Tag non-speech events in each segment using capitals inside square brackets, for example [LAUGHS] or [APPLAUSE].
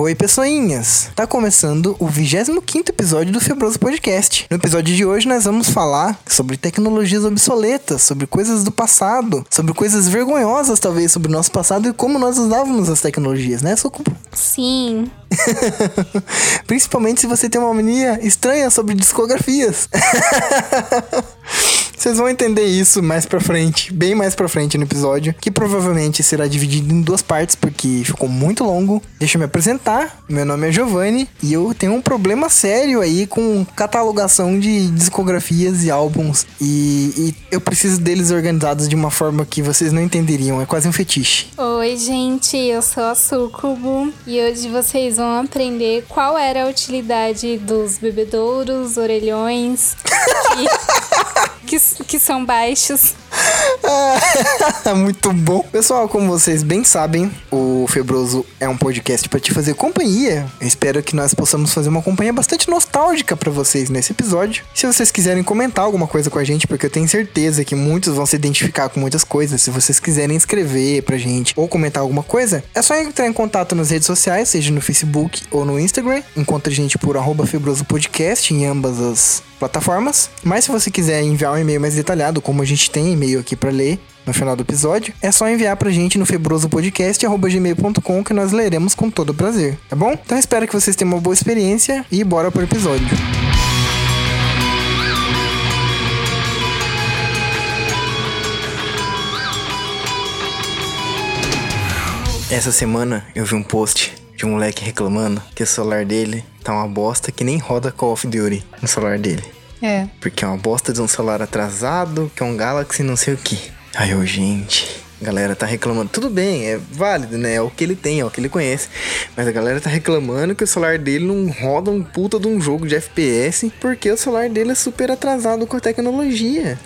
Oi, pessoinhas! Tá começando o 25 episódio do Febroso Podcast. No episódio de hoje nós vamos falar sobre tecnologias obsoletas, sobre coisas do passado, sobre coisas vergonhosas talvez sobre o nosso passado e como nós usávamos as tecnologias, né, Sucubo? Sim. [LAUGHS] Principalmente se você tem uma mania estranha sobre discografias. [LAUGHS] Vocês vão entender isso mais pra frente, bem mais pra frente no episódio, que provavelmente será dividido em duas partes, porque ficou muito longo. Deixa eu me apresentar. Meu nome é Giovanni e eu tenho um problema sério aí com catalogação de discografias e álbuns. E, e eu preciso deles organizados de uma forma que vocês não entenderiam. É quase um fetiche. Oi, gente, eu sou a Sucubo e hoje vocês vão aprender qual era a utilidade dos bebedouros, orelhões [LAUGHS] que, [LAUGHS] que, que são baixos. [LAUGHS] Muito bom. Pessoal, como vocês bem sabem, o Febroso é um podcast para te fazer companhia. Eu espero que nós possamos fazer uma companhia bastante nostálgica para vocês nesse episódio. Se vocês quiserem comentar alguma coisa com a gente, porque eu tenho certeza que muitos vão se identificar com muitas coisas, se vocês quiserem escrever pra gente ou comentar alguma coisa, é só entrar em contato nas redes sociais, seja no Facebook ou no Instagram. Encontre a gente por arroba Febroso Podcast em ambas as plataformas. Mas se você quiser enviar um e-mail mais detalhado, como a gente tem e-mail aqui para ler no final do episódio, é só enviar pra gente no febrosopodcast.gmail.com que nós leremos com todo prazer, tá bom? Então espero que vocês tenham uma boa experiência e bora pro episódio. Essa semana eu vi um post de um moleque reclamando que o celular dele tá uma bosta que nem roda Call of Duty no celular dele. É. Porque é uma bosta de um celular atrasado, que é um Galaxy não sei o que. Aí eu, gente, a galera tá reclamando. Tudo bem, é válido, né? É o que ele tem, é o que ele conhece. Mas a galera tá reclamando que o celular dele não roda um puta de um jogo de FPS porque o celular dele é super atrasado com a tecnologia.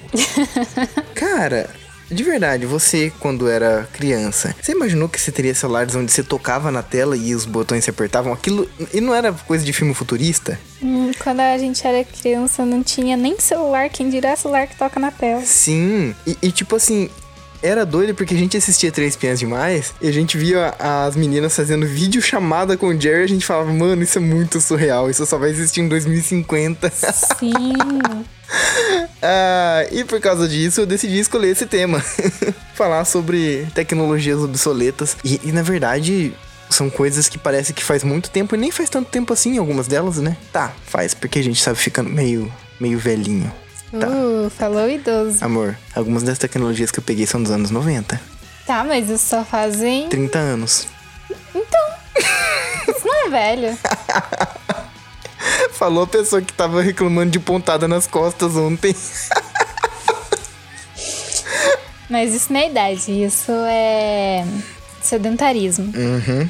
[LAUGHS] Cara, de verdade, você, quando era criança, você imaginou que você teria celulares onde você tocava na tela e os botões se apertavam? Aquilo. E não era coisa de filme futurista? Hum, quando a gente era criança não tinha nem celular, quem dirá celular que toca na tela. Sim. E, e, tipo assim. Era doido porque a gente assistia Três Piãs Demais e a gente via as meninas fazendo vídeo chamada com o Jerry e a gente falava, mano, isso é muito surreal, isso só vai existir em 2050. Sim. [LAUGHS] [LAUGHS] Ah, e por causa disso eu decidi escolher esse tema. [LAUGHS] Falar sobre tecnologias obsoletas. E, e, na verdade. São coisas que parece que faz muito tempo e nem faz tanto tempo assim, algumas delas, né? Tá, faz, porque a gente sabe ficando meio, meio velhinho. Tá. Uh, falou idoso. Amor, algumas das tecnologias que eu peguei são dos anos 90. Tá, mas isso só fazem. 30 anos. Então. [LAUGHS] isso não é velho. [LAUGHS] Falou a pessoa que tava reclamando de pontada nas costas ontem. Mas isso não é idade, isso é sedentarismo. Uhum.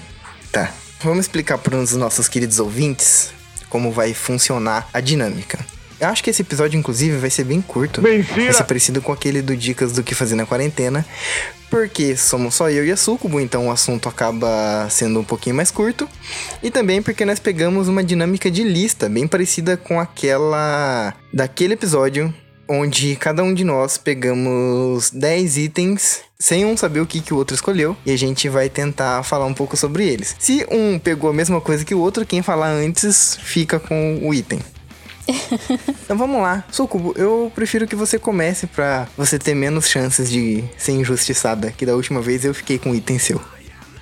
Tá. Vamos explicar para os nossos queridos ouvintes como vai funcionar a dinâmica. Eu acho que esse episódio, inclusive, vai ser bem curto. Mentira! Vai ser parecido com aquele do Dicas do que fazer na quarentena. Porque somos só eu e a Sucubo, então o assunto acaba sendo um pouquinho mais curto. E também porque nós pegamos uma dinâmica de lista, bem parecida com aquela daquele episódio, onde cada um de nós pegamos 10 itens sem um saber o que, que o outro escolheu e a gente vai tentar falar um pouco sobre eles. Se um pegou a mesma coisa que o outro, quem falar antes fica com o item. [LAUGHS] então vamos lá. Sucubo, eu prefiro que você comece pra você ter menos chances de ser injustiçada, que da última vez eu fiquei com um item seu.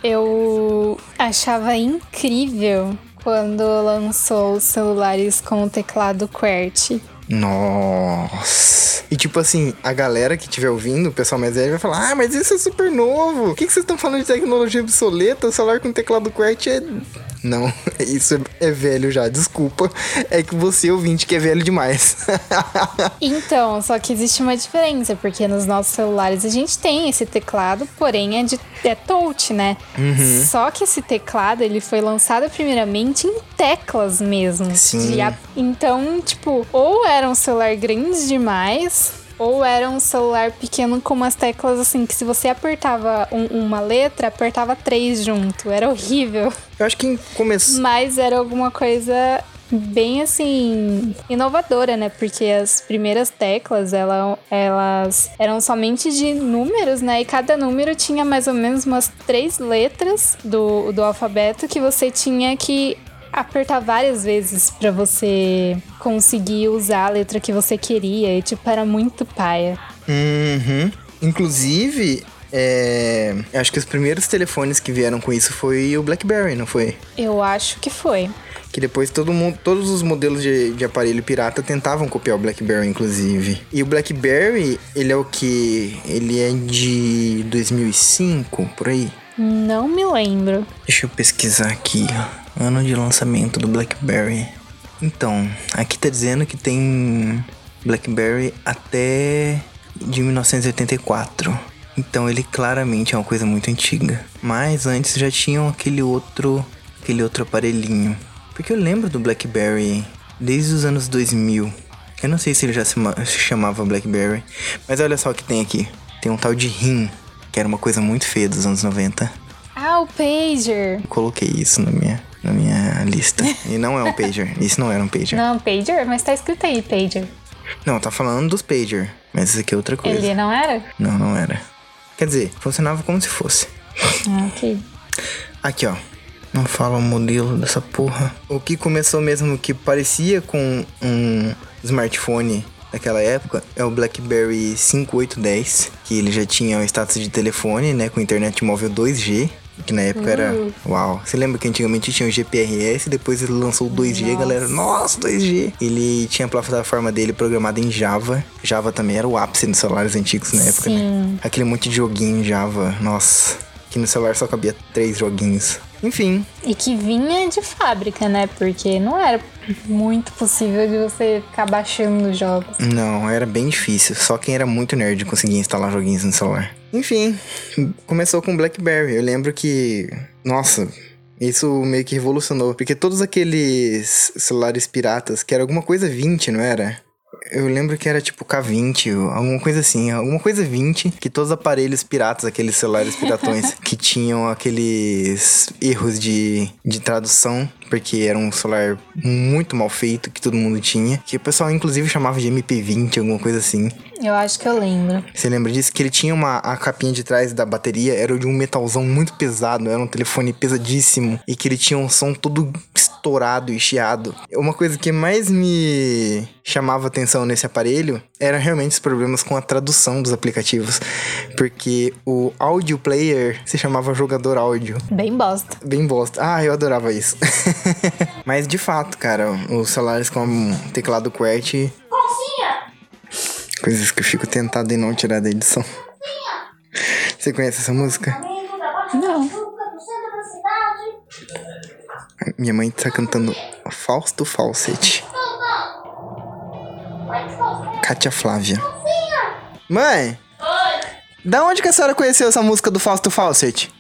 Eu achava incrível quando lançou os celulares com o teclado QWERTY. Nossa. E tipo assim, a galera que estiver ouvindo, o pessoal mais velho vai falar: Ah, mas isso é super novo. O que, que vocês estão falando de tecnologia obsoleta? O celular com teclado QWERTY é. [LAUGHS] Não, [LAUGHS] isso é, é velho já, desculpa. É que você, ouvinte, que é velho demais. [LAUGHS] Então, só que existe uma diferença, porque nos nossos celulares a gente tem esse teclado, porém é de é touch, né? Uhum. Só que esse teclado, ele foi lançado primeiramente em teclas mesmo. Sim. A- Então, tipo, ou era um celular grande demais, ou era um celular pequeno com umas teclas assim, que se você apertava um- uma letra, apertava três junto. Era horrível. Eu acho que começou. Mas era alguma coisa bem assim inovadora, né? Porque as primeiras teclas ela, elas eram somente de números, né? E cada número tinha mais ou menos umas três letras do, do alfabeto que você tinha que apertar várias vezes para você conseguir usar a letra que você queria. E tipo, era muito paia. Uhum. Inclusive, é, acho que os primeiros telefones que vieram com isso foi o BlackBerry, não foi? Eu acho que foi. Que depois todo mundo, todos os modelos de, de aparelho pirata tentavam copiar o BlackBerry, inclusive. E o BlackBerry, ele é o que? Ele é de 2005, por aí? Não me lembro. Deixa eu pesquisar aqui, ó. Ano de lançamento do BlackBerry. Então, aqui tá dizendo que tem BlackBerry até de 1984. Então ele claramente é uma coisa muito antiga. Mas antes já tinham aquele outro, aquele outro aparelhinho. Porque eu lembro do BlackBerry desde os anos 2000. Eu não sei se ele já se, se chamava BlackBerry, mas olha só o que tem aqui. Tem um tal de RIM, que era uma coisa muito feia dos anos 90. Ah, o pager. Coloquei isso na minha, na minha lista. E não é um pager. [LAUGHS] Isso não era um pager. Não, pager, mas tá escrito aí pager. Não, tá falando dos pager, mas isso aqui é outra coisa. Ele não era? Não, não era. Quer dizer, funcionava como se fosse. Ah, ok. Aqui, ó. Não fala o modelo dessa porra. O que começou mesmo que parecia com um smartphone daquela época é o BlackBerry 5810, que ele já tinha o status de telefone, né, com internet móvel 2G. Que na época era. Uau. Você lembra que antigamente tinha o GPRS, depois ele lançou o 2G, Nossa. galera. Nossa, 2G! Ele tinha a plataforma dele programada em Java. Java também era o ápice nos celulares antigos na época, né? Sim. Aquele monte de joguinho em Java. Nossa. Que no celular só cabia três joguinhos. Enfim, E que vinha de fábrica, né? Porque não era muito possível de você ficar baixando os jogos. Não, era bem difícil. Só quem era muito nerd conseguia instalar joguinhos no celular. Enfim, começou com BlackBerry. Eu lembro que. Nossa. Isso meio que revolucionou. Porque todos aqueles celulares piratas, que era alguma coisa 20, não era? Eu lembro que era tipo K20, ou alguma coisa assim, alguma coisa 20, que todos os aparelhos piratas, aqueles celulares piratões, [LAUGHS] que tinham aqueles erros de, de tradução, porque era um celular muito mal feito, que todo mundo tinha, que o pessoal inclusive chamava de MP20, alguma coisa assim. Eu acho que eu lembro. Você lembra disso? Que ele tinha uma a capinha de trás da bateria, era de um metalzão muito pesado, era um telefone pesadíssimo, e que ele tinha um som todo estourado e chiado. Uma coisa que mais me chamava atenção nesse aparelho era realmente os problemas com a tradução dos aplicativos, porque o audio player se chamava jogador áudio. Bem bosta. Bem bosta. Ah, eu adorava isso. [LAUGHS] [LAUGHS] Mas de fato, cara, os celulares com teclado QWERTY Coisas que eu fico tentado em não tirar da edição. Você conhece essa música? Não. Minha mãe tá cantando Fausto Falsete. Kátia Flávia. Mãe! Da onde que a senhora conheceu essa música do Fausto Falsete?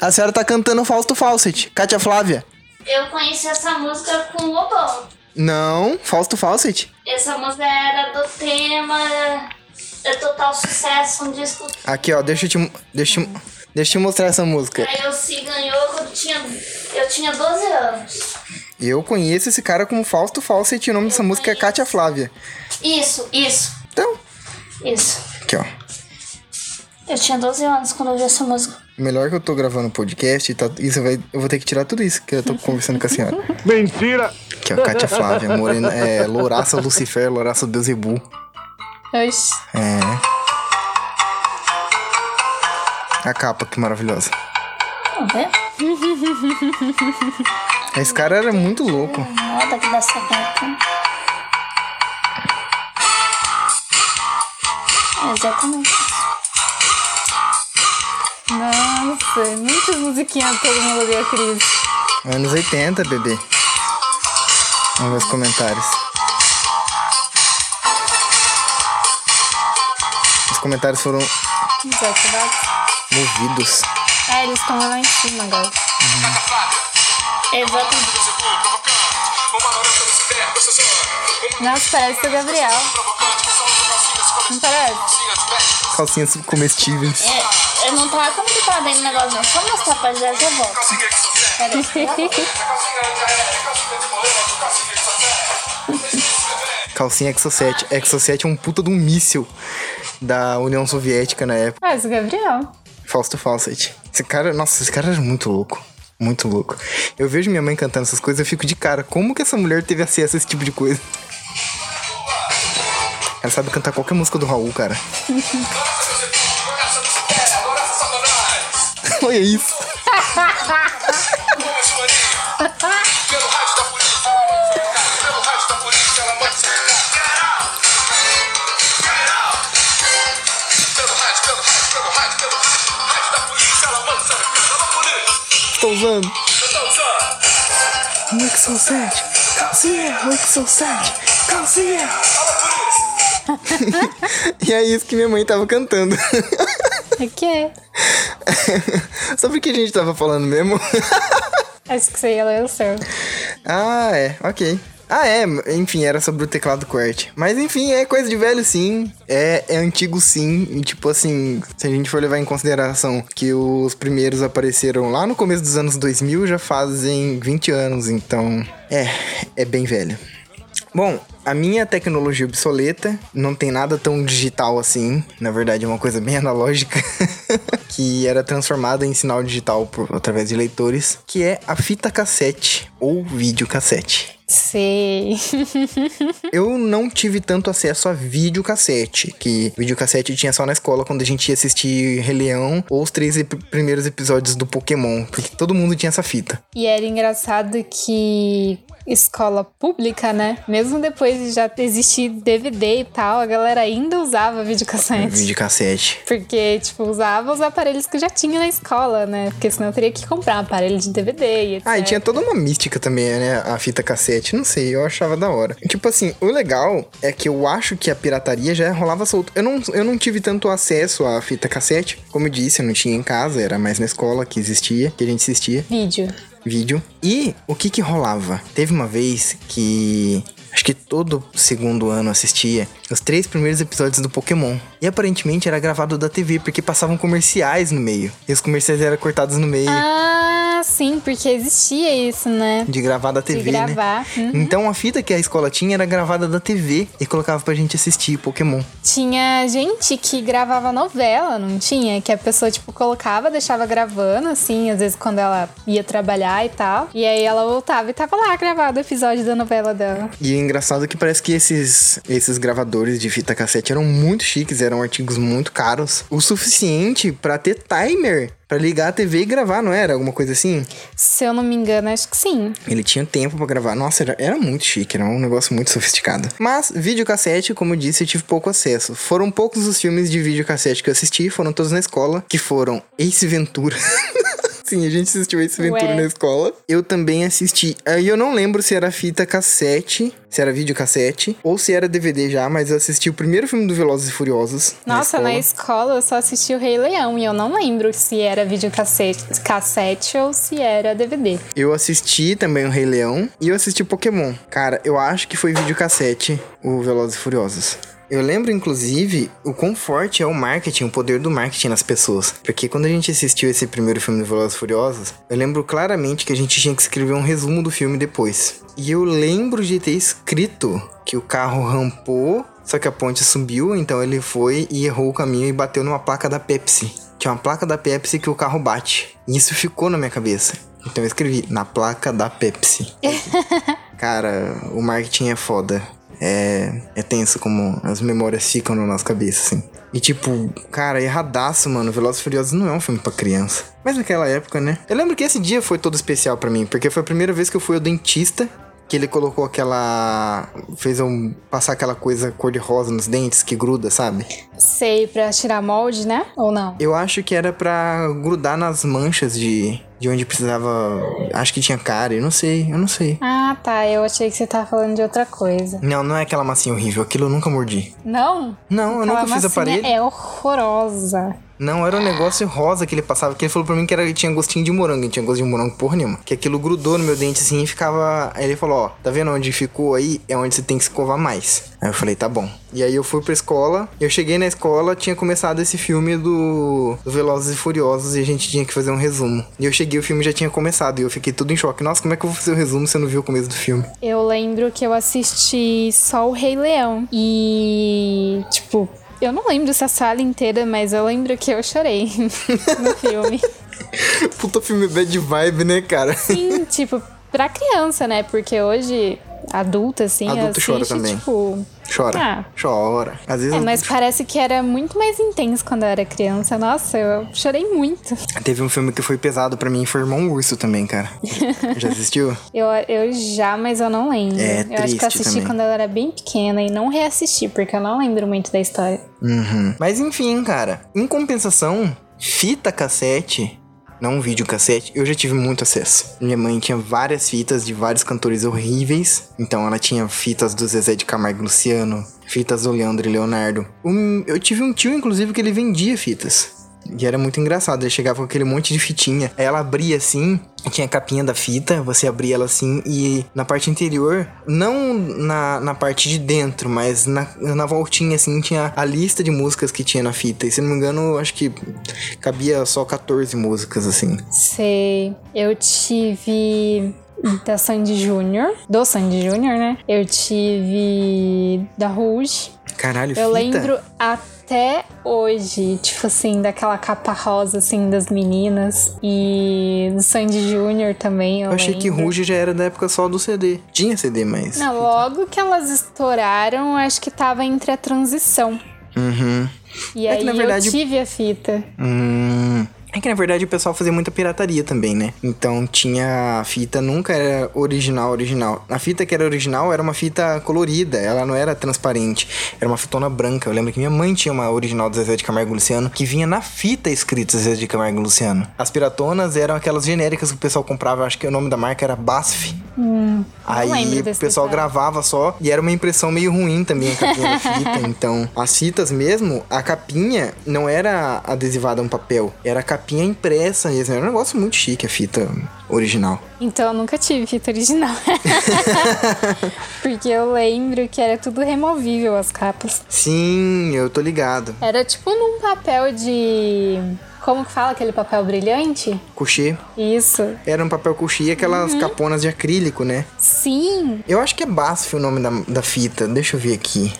A senhora tá cantando Fausto Falsete. Kátia Flávia. Eu conheci essa música com o Lobão. Não, Fausto Falsete. Essa música era do tema é Total Sucesso, um disco Aqui, ó, deixa eu te, deixa, eu- deixa eu mostrar essa música. que eu se ganhou quando eu tinha, eu tinha 12 anos. Eu conheço esse cara como Fausto Falsete e o nome dessa música é Kátia Flávia. Isso, isso, Então, isso. aqui, ó. Eu tinha 12 anos quando eu ouvi essa música. Melhor que eu tô gravando podcast e tá, isso vai, eu vou ter que tirar tudo isso que eu tô conversando com a senhora. [LAUGHS] Mentira! Aqui, ó, Kátia Flávia, morena, é, louraça Lucifer, louraça Beuzebu. Oxi. É. A capa, que maravilhosa. Vamos ver? Esse cara era muito louco. Moda que dá certo. É exatamente Nossa, muitas musiquinhas todo mundo odeia a Cris. Anos 80, bebê. Vamos ver os comentários. Os comentários foram Desativados. movidos. É, eles estão lá em cima agora. Exatamente. Nossa, parece o Gabriel. Não parece? Calcinhas comestíveis. É, eu não tava como que tava dentro do negócio, não. Só mostrar pra já já volto. [LAUGHS] Calcinha Exo 7. Exo 7 é um puta de um míssil da União Soviética na época. Mas o Gabriel. Fausto Fawcett. Esse cara, nossa, esse cara era muito louco. Muito louco. Eu vejo minha mãe cantando essas coisas, eu fico de cara. Como que essa mulher teve acesso a esse tipo de coisa? Ela sabe cantar qualquer música do Raul, cara. [LAUGHS] Olha isso. Estou usando. Exo 7. Calcinha. Exo 7. Calcinha. [LAUGHS] e é isso que minha mãe tava cantando. O quê? [LAUGHS] Sobre o que a gente tava falando mesmo? [LAUGHS] Acho que você ia ler o seu. ah, é, ok. Ah, é, enfim, era sobre o teclado QWERTY. Mas enfim, é coisa de velho sim. É, é antigo sim. E tipo assim, se a gente for levar em consideração que os primeiros apareceram lá no começo dos anos 2000, já fazem 20 anos. Então, é, é bem velho. Bom, a minha tecnologia obsoleta não tem nada tão digital assim. Na verdade, é uma coisa bem analógica. [LAUGHS] [LAUGHS] que era transformada em sinal digital por, através de leitores. Que é a fita cassete ou videocassete. Sei. [LAUGHS] Eu não tive tanto acesso a videocassete, que videocassete tinha só na escola quando a gente ia assistir Rei Leão ou os três ep- primeiros episódios do Pokémon, porque todo mundo tinha essa fita. E era engraçado que escola pública, né? Mesmo depois de já existir DVD e tal, a galera ainda usava videocassete. Videocassete. Porque, tipo, usava os aparelhos que já tinha na escola, né? Porque senão eu teria que comprar um aparelho de DVD e etc. Ah, e tinha toda uma mística também, né? A fita cassete. Não sei, eu achava da hora. Tipo assim, o legal é que eu acho que a pirataria já rolava solto. Eu não, eu não tive tanto acesso à fita cassete. Como eu disse, eu não tinha em casa, era mais na escola que existia, que a gente assistia. Vídeo. vídeo. E o que que rolava? Teve uma vez que acho que todo segundo ano assistia os três primeiros episódios do Pokémon. E aparentemente era gravado da TV, porque passavam comerciais no meio. E os comerciais eram cortados no meio Ah, sim, porque existia isso, né? de gravar da TV, de né? gravar. Uhum. Então a fita que a escola tinha era gravada da TV e colocava pra gente assistir Pokémon. Tinha gente que gravava novela, não tinha? Que a pessoa, tipo, colocava, deixava gravando, assim, às vezes quando ela ia trabalhar e tal. E aí ela voltava e tava lá gravado o episódio da novela dela. E engraçado que parece que esses, esses gravadores de fita cassete eram muito chiques, eram artigos muito caros. O suficiente pra ter timer pra ligar a TV e gravar, não era? Alguma coisa assim? Se eu não me engano, acho que sim. Ele tinha tempo pra gravar. Nossa, era, era muito chique, era um negócio muito sofisticado. Mas, videocassete, como eu disse, eu tive pouco acesso. Foram poucos os filmes de videocassete que eu assisti, foram todos na escola, que foram Ace Ventura. [LAUGHS] Sim, a gente assistiu Ace Ventura Ué. na escola. Eu também assisti. Aí eu não lembro se era fita cassete, se era videocassete, ou se era DVD já, mas eu assisti o primeiro filme do Velozes e Furiosos. Nossa, na na escola. escola eu só assisti o Rei Leão e eu não lembro se era videocassete cassete ou se era DVD. Eu assisti também o Rei Leão e eu assisti Pokémon. Cara, eu acho que foi videocassete o Velozes e Furiosos. Eu lembro, inclusive, o quão forte é o marketing, o poder do marketing nas pessoas. Porque quando a gente assistiu esse primeiro filme do Velozes Furiosos, eu lembro claramente que a gente tinha que escrever um resumo do filme depois. E eu lembro de ter escrito que o carro rampou, só que a ponte subiu, então ele foi e errou o caminho e bateu numa placa da Pepsi. Tinha uma placa da Pepsi que o carro bate. E isso ficou na minha cabeça. Então eu escrevi na placa da Pepsi. [LAUGHS] Cara, o marketing é foda. É, é tenso como as memórias ficam na nossa cabeça, assim. E tipo, cara, erradaço, mano. Velozes e Furiosos não é um filme pra criança. Mas naquela época, né? Eu lembro que esse dia foi todo especial pra mim, porque foi a primeira vez que eu fui ao dentista. Que ele colocou aquela. fez eu passar aquela coisa cor-de-rosa nos dentes que gruda, sabe? Sei, pra tirar molde, né? Ou não? Eu acho que era pra grudar nas manchas de, de onde precisava. Acho que tinha cárie, eu não sei, eu não sei. Ah, tá. Eu achei que você tava falando de outra coisa. Não, não é aquela massinha horrível, aquilo eu nunca mordi. Não? Não, eu Aquela nunca fiz massinha aparelho. É horrorosa. Não, era um negócio rosa que ele passava, que ele falou pra mim que era, tinha gostinho de morango, tinha gosto de morango porra nenhuma. Que aquilo grudou no meu dente assim e ficava. Aí ele falou: Ó, tá vendo onde ficou aí? É onde você tem que escovar mais. Aí eu falei: Tá bom. E aí eu fui pra escola, eu cheguei na escola, tinha começado esse filme do, do Velozes e Furiosos e a gente tinha que fazer um resumo. E eu cheguei, o filme já tinha começado e eu fiquei tudo em choque. Nossa, como é que eu vou fazer o resumo se eu não vi o começo do filme? Eu lembro que eu assisti só o Rei Leão. E, tipo, eu não lembro essa sala inteira, mas eu lembro que eu chorei [LAUGHS] no filme. Puta filme bad vibe, né, cara? Sim, tipo, pra criança, né? Porque hoje, adulta, assim, Adulto assiste, chora também. tipo... Chora. Ah. Chora. Às vezes É, mas parece que era muito mais intenso quando eu era criança. Nossa, eu chorei muito. teve um filme que foi pesado pra mim, foi Irmão Urso também, cara. Já assistiu? [LAUGHS] Eu, eu já, mas eu não lembro. É eu acho que eu assisti também. quando eu era bem pequena e não reassisti, porque eu não lembro muito da história. Uhum. Mas enfim, cara. Em compensação, fita cassete, não videocassete, eu já tive muito acesso. Minha mãe tinha várias fitas de vários cantores horríveis. Então ela tinha fitas do Zezé de Camargo Luciano, fitas do Leandro e Leonardo. Um- eu tive um tio, inclusive, que ele vendia fitas. E era muito engraçado, ele chegava com aquele monte de fitinha. Aí ela abria assim, tinha a capinha da fita, você abria ela assim, e na parte interior, não na, na parte de dentro, mas na, na voltinha assim, tinha a lista de músicas que tinha na fita. E se não me engano, acho que cabia só 14 músicas assim. Sei. Eu tive da Sandy Júnior, do Sandy Júnior, né? Eu tive da Rouge. Caralho, Eu fita? lembro até hoje, tipo assim, daquela capa rosa, assim, das meninas. E do Sandy Júnior também, eu, Eu achei que. Ruge já era da época só do CD. Tinha CD, mas. Não, logo que elas estouraram, acho que tava entre a transição. Uhum. E É aí que, na verdade- eu tive a fita. Hum. É que na verdade o pessoal fazia muita pirataria também, né? Então tinha a fita, nunca era original, original. A fita que era original era uma fita colorida, ela não era transparente. Era uma fitona branca. Eu lembro que minha mãe tinha uma original do Zezé de Camargo Luciano que vinha na fita escrito Zezé de Camargo Luciano. As piratonas eram aquelas genéricas que o pessoal comprava, acho que o nome da marca era Basf. Aí lembro o pessoal gravava só e era uma impressão meio ruim também a capinha da fita. [LAUGHS] Então, as fitas mesmo, a capinha não era adesivada a um papel, era a capinha impressa mesmo. Era um negócio muito chique a fita original. Então eu nunca tive fita original. [LAUGHS] [LAUGHS] Porque eu lembro que era tudo removível as capas. Sim, eu tô ligado. Era tipo num papel de. Como que fala aquele papel brilhante? Couchê Isso. era um papel couchê e aquelas caponas de acrílico, né? Sim. Eu acho que é Basf o nome da, da fita. Deixa eu ver aqui.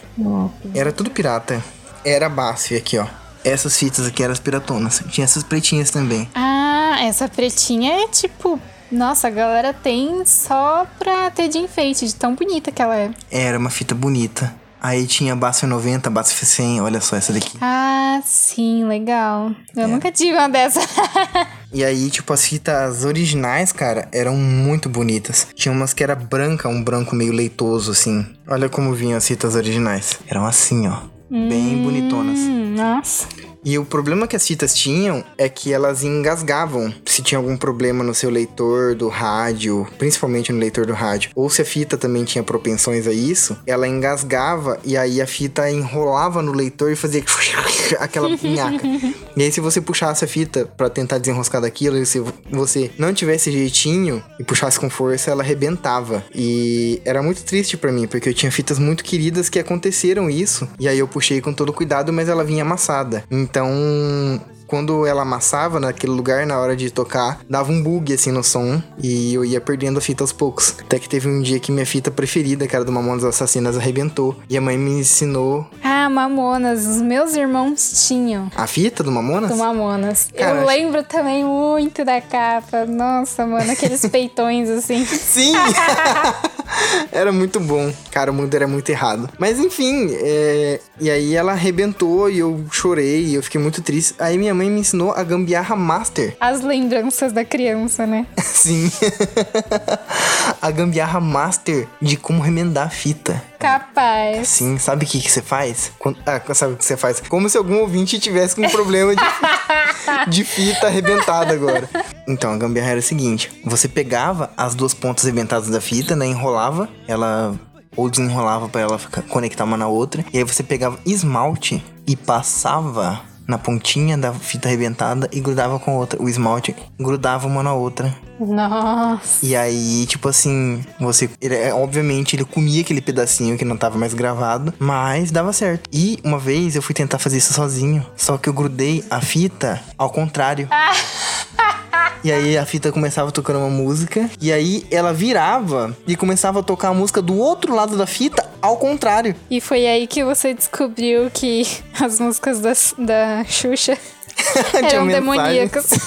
Era tudo pirata. Era Basf aqui, ó. Essas fitas aqui eram as piratonas. Tinha essas pretinhas também. Ah, essa pretinha é tipo. Nossa, a galera tem só pra ter de enfeite, de tão bonita que ela é. Era uma fita bonita. Aí tinha Basf 90, Basf 100, olha só essa daqui. Ah, sim, legal. Eu É. nunca tive uma dessa. [LAUGHS] E aí, tipo, as fitas originais, cara, eram muito bonitas. Tinha umas que era branca, um branco meio leitoso, assim. Olha como vinham as fitas originais. Eram assim, ó. Bem bonitonas. Hum, nossa. E o problema que as fitas tinham é que elas engasgavam. Se tinha algum problema no seu leitor do rádio, principalmente no leitor do rádio, ou se a fita também tinha propensões a isso, ela engasgava e aí a fita enrolava no leitor e fazia [LAUGHS] aquela pinhaca. e aí se você puxasse a fita pra tentar desenroscar daquilo, e se você não tivesse jeitinho e puxasse com força, ela arrebentava. E era muito triste pra mim, porque eu tinha fitas muito queridas que aconteceram isso, e aí eu puxei com todo cuidado, mas ela vinha amassada. Então, quando ela amassava naquele lugar, na hora de tocar, dava um bug assim no som e eu ia perdendo a fita aos poucos. Até que teve um dia que minha fita preferida, que era do Mamonas Assassinas, arrebentou. E a mãe me ensinou Ah, Mamonas. Os meus irmãos tinham. a fita do Mamonas? Do Mamonas. Cara, eu lembro também muito da capa. Nossa, mano, aqueles [LAUGHS] peitões assim. Sim! [LAUGHS] era muito bom. Cara, o mundo era muito errado. Mas enfim, é... e aí ela arrebentou e eu chorei e eu fiquei muito triste. Aí minha mãe me ensinou a gambiarra master. [LAUGHS] As lembranças da criança, né? Sim. a gambiarra master de como remendar a fita. Capaz. Sim, sabe o que, que você faz? Quando- ah, sabe o que você faz? Como se algum ouvinte tivesse com um problema de, [LAUGHS] de fita arrebentada agora. Então, a gambiarra era o seguinte: você pegava as duas pontas arrebentadas da fita, né? Enrolava, ela. Ou desenrolava pra ela ficar, conectar uma na outra. E aí você pegava esmalte e passava na pontinha da fita arrebentada e grudava com a outra. O esmalte grudava uma na outra. Nossa. E aí, tipo assim, você. Ele, é, obviamente, ele comia aquele pedacinho que não tava mais gravado, mas dava certo. E uma vez eu fui tentar fazer isso sozinho, só que eu grudei a fita ao contrário. [LAUGHS] E aí a fita começava tocando uma música. E aí ela virava e começava a tocar a música do outro lado da fita ao contrário. E foi aí que você descobriu que [LAUGHS] as músicas da, da Xuxa [LAUGHS] eram demoníacas. [LAUGHS]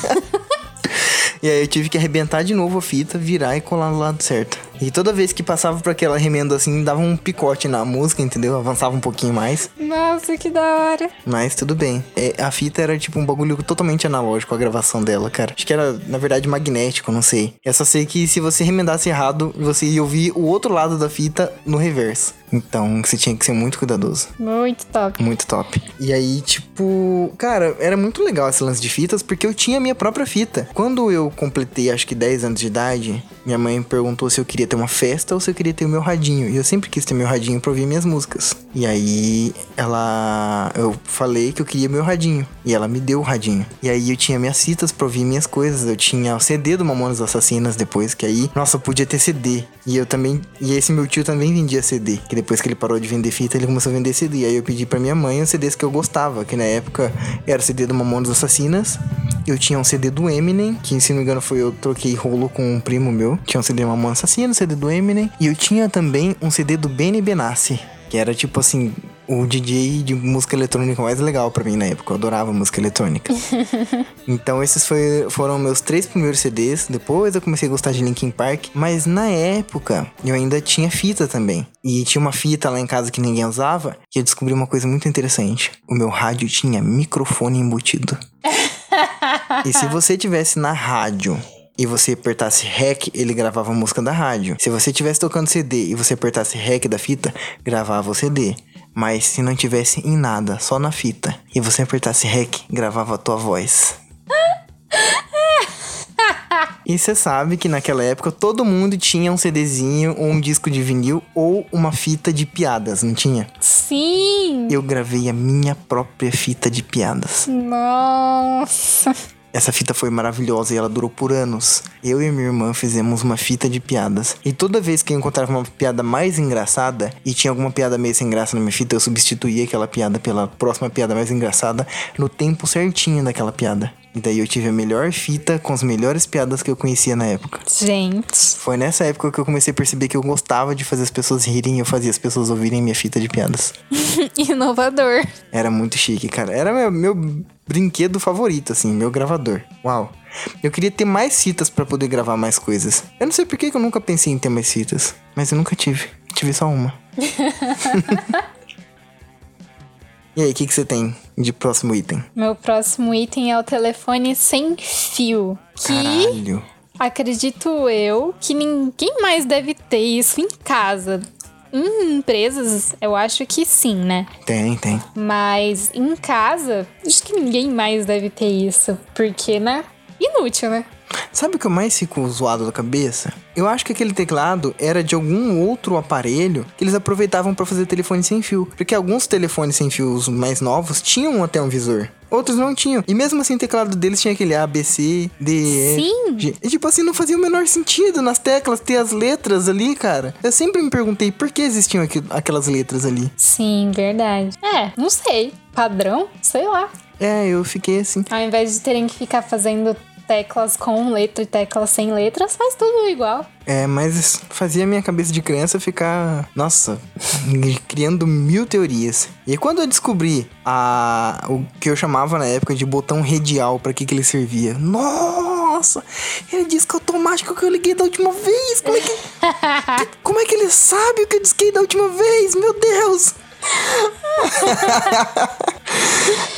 E aí eu tive que arrebentar de novo a fita, virar e colar no lado certo. E toda vez que passava por aquela remenda assim, dava um picote na música, entendeu? Avançava um pouquinho mais. Nossa, que da hora. Mas tudo bem. É, a fita era tipo um bagulho totalmente analógico, a gravação dela, cara. Acho que era, na verdade, magnético, não sei. Eu só sei que se você remendasse errado, você ia ouvir o outro lado da fita no reverso. Então você tinha que ser muito cuidadoso. Muito top. Muito top. E aí, tipo, cara, era muito legal esse lance de fitas porque eu tinha a minha própria fita. Quando eu completei, acho que 10 anos de idade, minha mãe perguntou se eu queria ter uma festa ou se eu queria ter o meu radinho. E eu sempre quis ter meu radinho pra ouvir minhas músicas. E aí, ela. Eu falei que eu queria meu radinho. E ela me deu o radinho. E aí eu tinha minhas fitas pra ouvir minhas coisas. Eu tinha o CD do Mamonas Assassinas depois, que aí, nossa, podia ter CD. E eu também. E esse meu tio também vendia CD. Que depois que ele parou de vender fita, ele começou a vender CD. E aí eu pedi pra minha mãe os CDs que eu gostava. Que na época era o CD do Mamonas Assassinas. Eu tinha um CD do Eminem, que se não me engano foi eu troquei rolo com um primo meu. Tinha um CD do Mamonas Assassinas, CD do Eminem. E eu tinha também um CD do Benny Benassi. Que era tipo assim, o DJ de música eletrônica mais legal pra mim na época. Eu adorava música eletrônica. [LAUGHS] então esses foi, foram meus três primeiros CDs. Depois eu comecei a gostar de Linkin Park. Mas na época eu ainda tinha fita também. E tinha uma fita lá em casa que ninguém usava. Que eu descobri uma coisa muito interessante. O meu rádio tinha microfone embutido. [LAUGHS] e se você tivesse na rádio e você apertasse REC, ele gravava a música da rádio. Se você estivesse tocando CD e você apertasse REC da fita, gravava o CD. Mas se não tivesse em nada, só na fita, e você apertasse REC, gravava a tua voz. [LAUGHS] E você sabe que naquela época todo mundo tinha um CDzinho, ou um disco de vinil, ou uma fita de piadas, não tinha? Sim! Eu gravei a minha própria fita de piadas. Nossa! Essa fita foi maravilhosa e ela durou por anos. Eu e minha irmã fizemos uma fita de piadas. E toda vez que eu encontrava uma piada mais engraçada e tinha alguma piada meio sem graça na minha fita, eu substituía aquela piada pela próxima piada mais engraçada no tempo certinho daquela piada. E daí eu tive a melhor fita com as melhores piadas que eu conhecia na época. Gente. Foi nessa época que eu comecei a perceber que eu gostava de fazer as pessoas rirem e eu fazia as pessoas ouvirem minha fita de piadas. [LAUGHS] Inovador. Era muito chique, cara. Era meu, meu brinquedo favorito, assim, meu gravador. Uau. Eu queria ter mais fitas pra poder gravar mais coisas. Eu não sei por que eu nunca pensei em ter mais fitas, mas eu nunca tive. Tive só uma. [LAUGHS] e aí, o que, que você tem de próximo item? Meu próximo item é o telefone sem fio. Que Caralho. acredito eu que ninguém mais deve ter isso em casa. Em empresas, eu acho que sim, né? Tem, tem. Mas em casa, acho que ninguém mais deve ter isso. Porque, né? Inútil, né? Sabe o que eu mais fico zoado da cabeça? Eu acho que aquele teclado era de algum outro aparelho que eles aproveitavam pra fazer telefone sem fio. Porque alguns telefones sem fios mais novos tinham até um visor. Outros não tinham. E mesmo assim o teclado deles tinha aquele A, B, C, D, E. Sim. G. E tipo assim, não fazia o menor sentido nas teclas ter as letras ali, cara. Eu sempre me perguntei por que existiam aqui- aquelas letras ali. Sim, verdade. É, não sei. Padrão? Sei lá. É, eu fiquei assim. Ao invés de terem que ficar fazendo teclas com letra e teclas sem letras, faz tudo igual. É, mas fazia minha cabeça de criança ficar, nossa, [LAUGHS] criando mil teorias. E quando eu descobri a o que eu chamava na época de botão radial, pra que que ele servia? Nossa, ele disse que automático que eu liguei da última vez. Como é que, que- [LAUGHS] como é que ele sabe o que eu disquei da última vez? Meu Deus.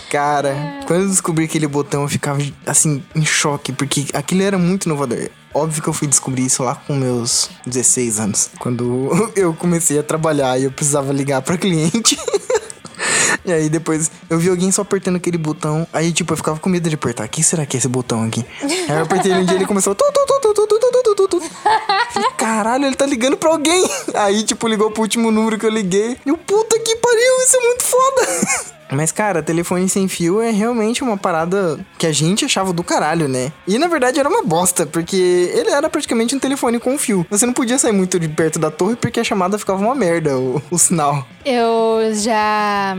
Cara, quando eu descobri aquele botão, eu ficava assim, em choque, porque aquilo era muito inovador. Óbvio que eu fui descobrir isso lá com meus 16 anos, quando eu comecei a trabalhar e eu precisava ligar pra cliente. E aí depois eu vi alguém só apertando aquele botão. Aí, tipo, eu ficava com medo de apertar. O que será que é esse botão aqui? Aí eu apertei um dia e ele começou. Tu, tu, tu, caralho, ele tá ligando pra alguém. [LAUGHS] Aí, tipo, ligou pro último número que eu liguei. E o puta que pariu, isso é muito foda. [LAUGHS] Mas, cara, telefone sem fio é realmente uma parada que a gente achava do caralho, né? E na verdade era uma bosta, porque ele era praticamente um telefone com fio. Você não podia sair muito de perto da torre porque a chamada ficava uma merda, o, o sinal. Eu já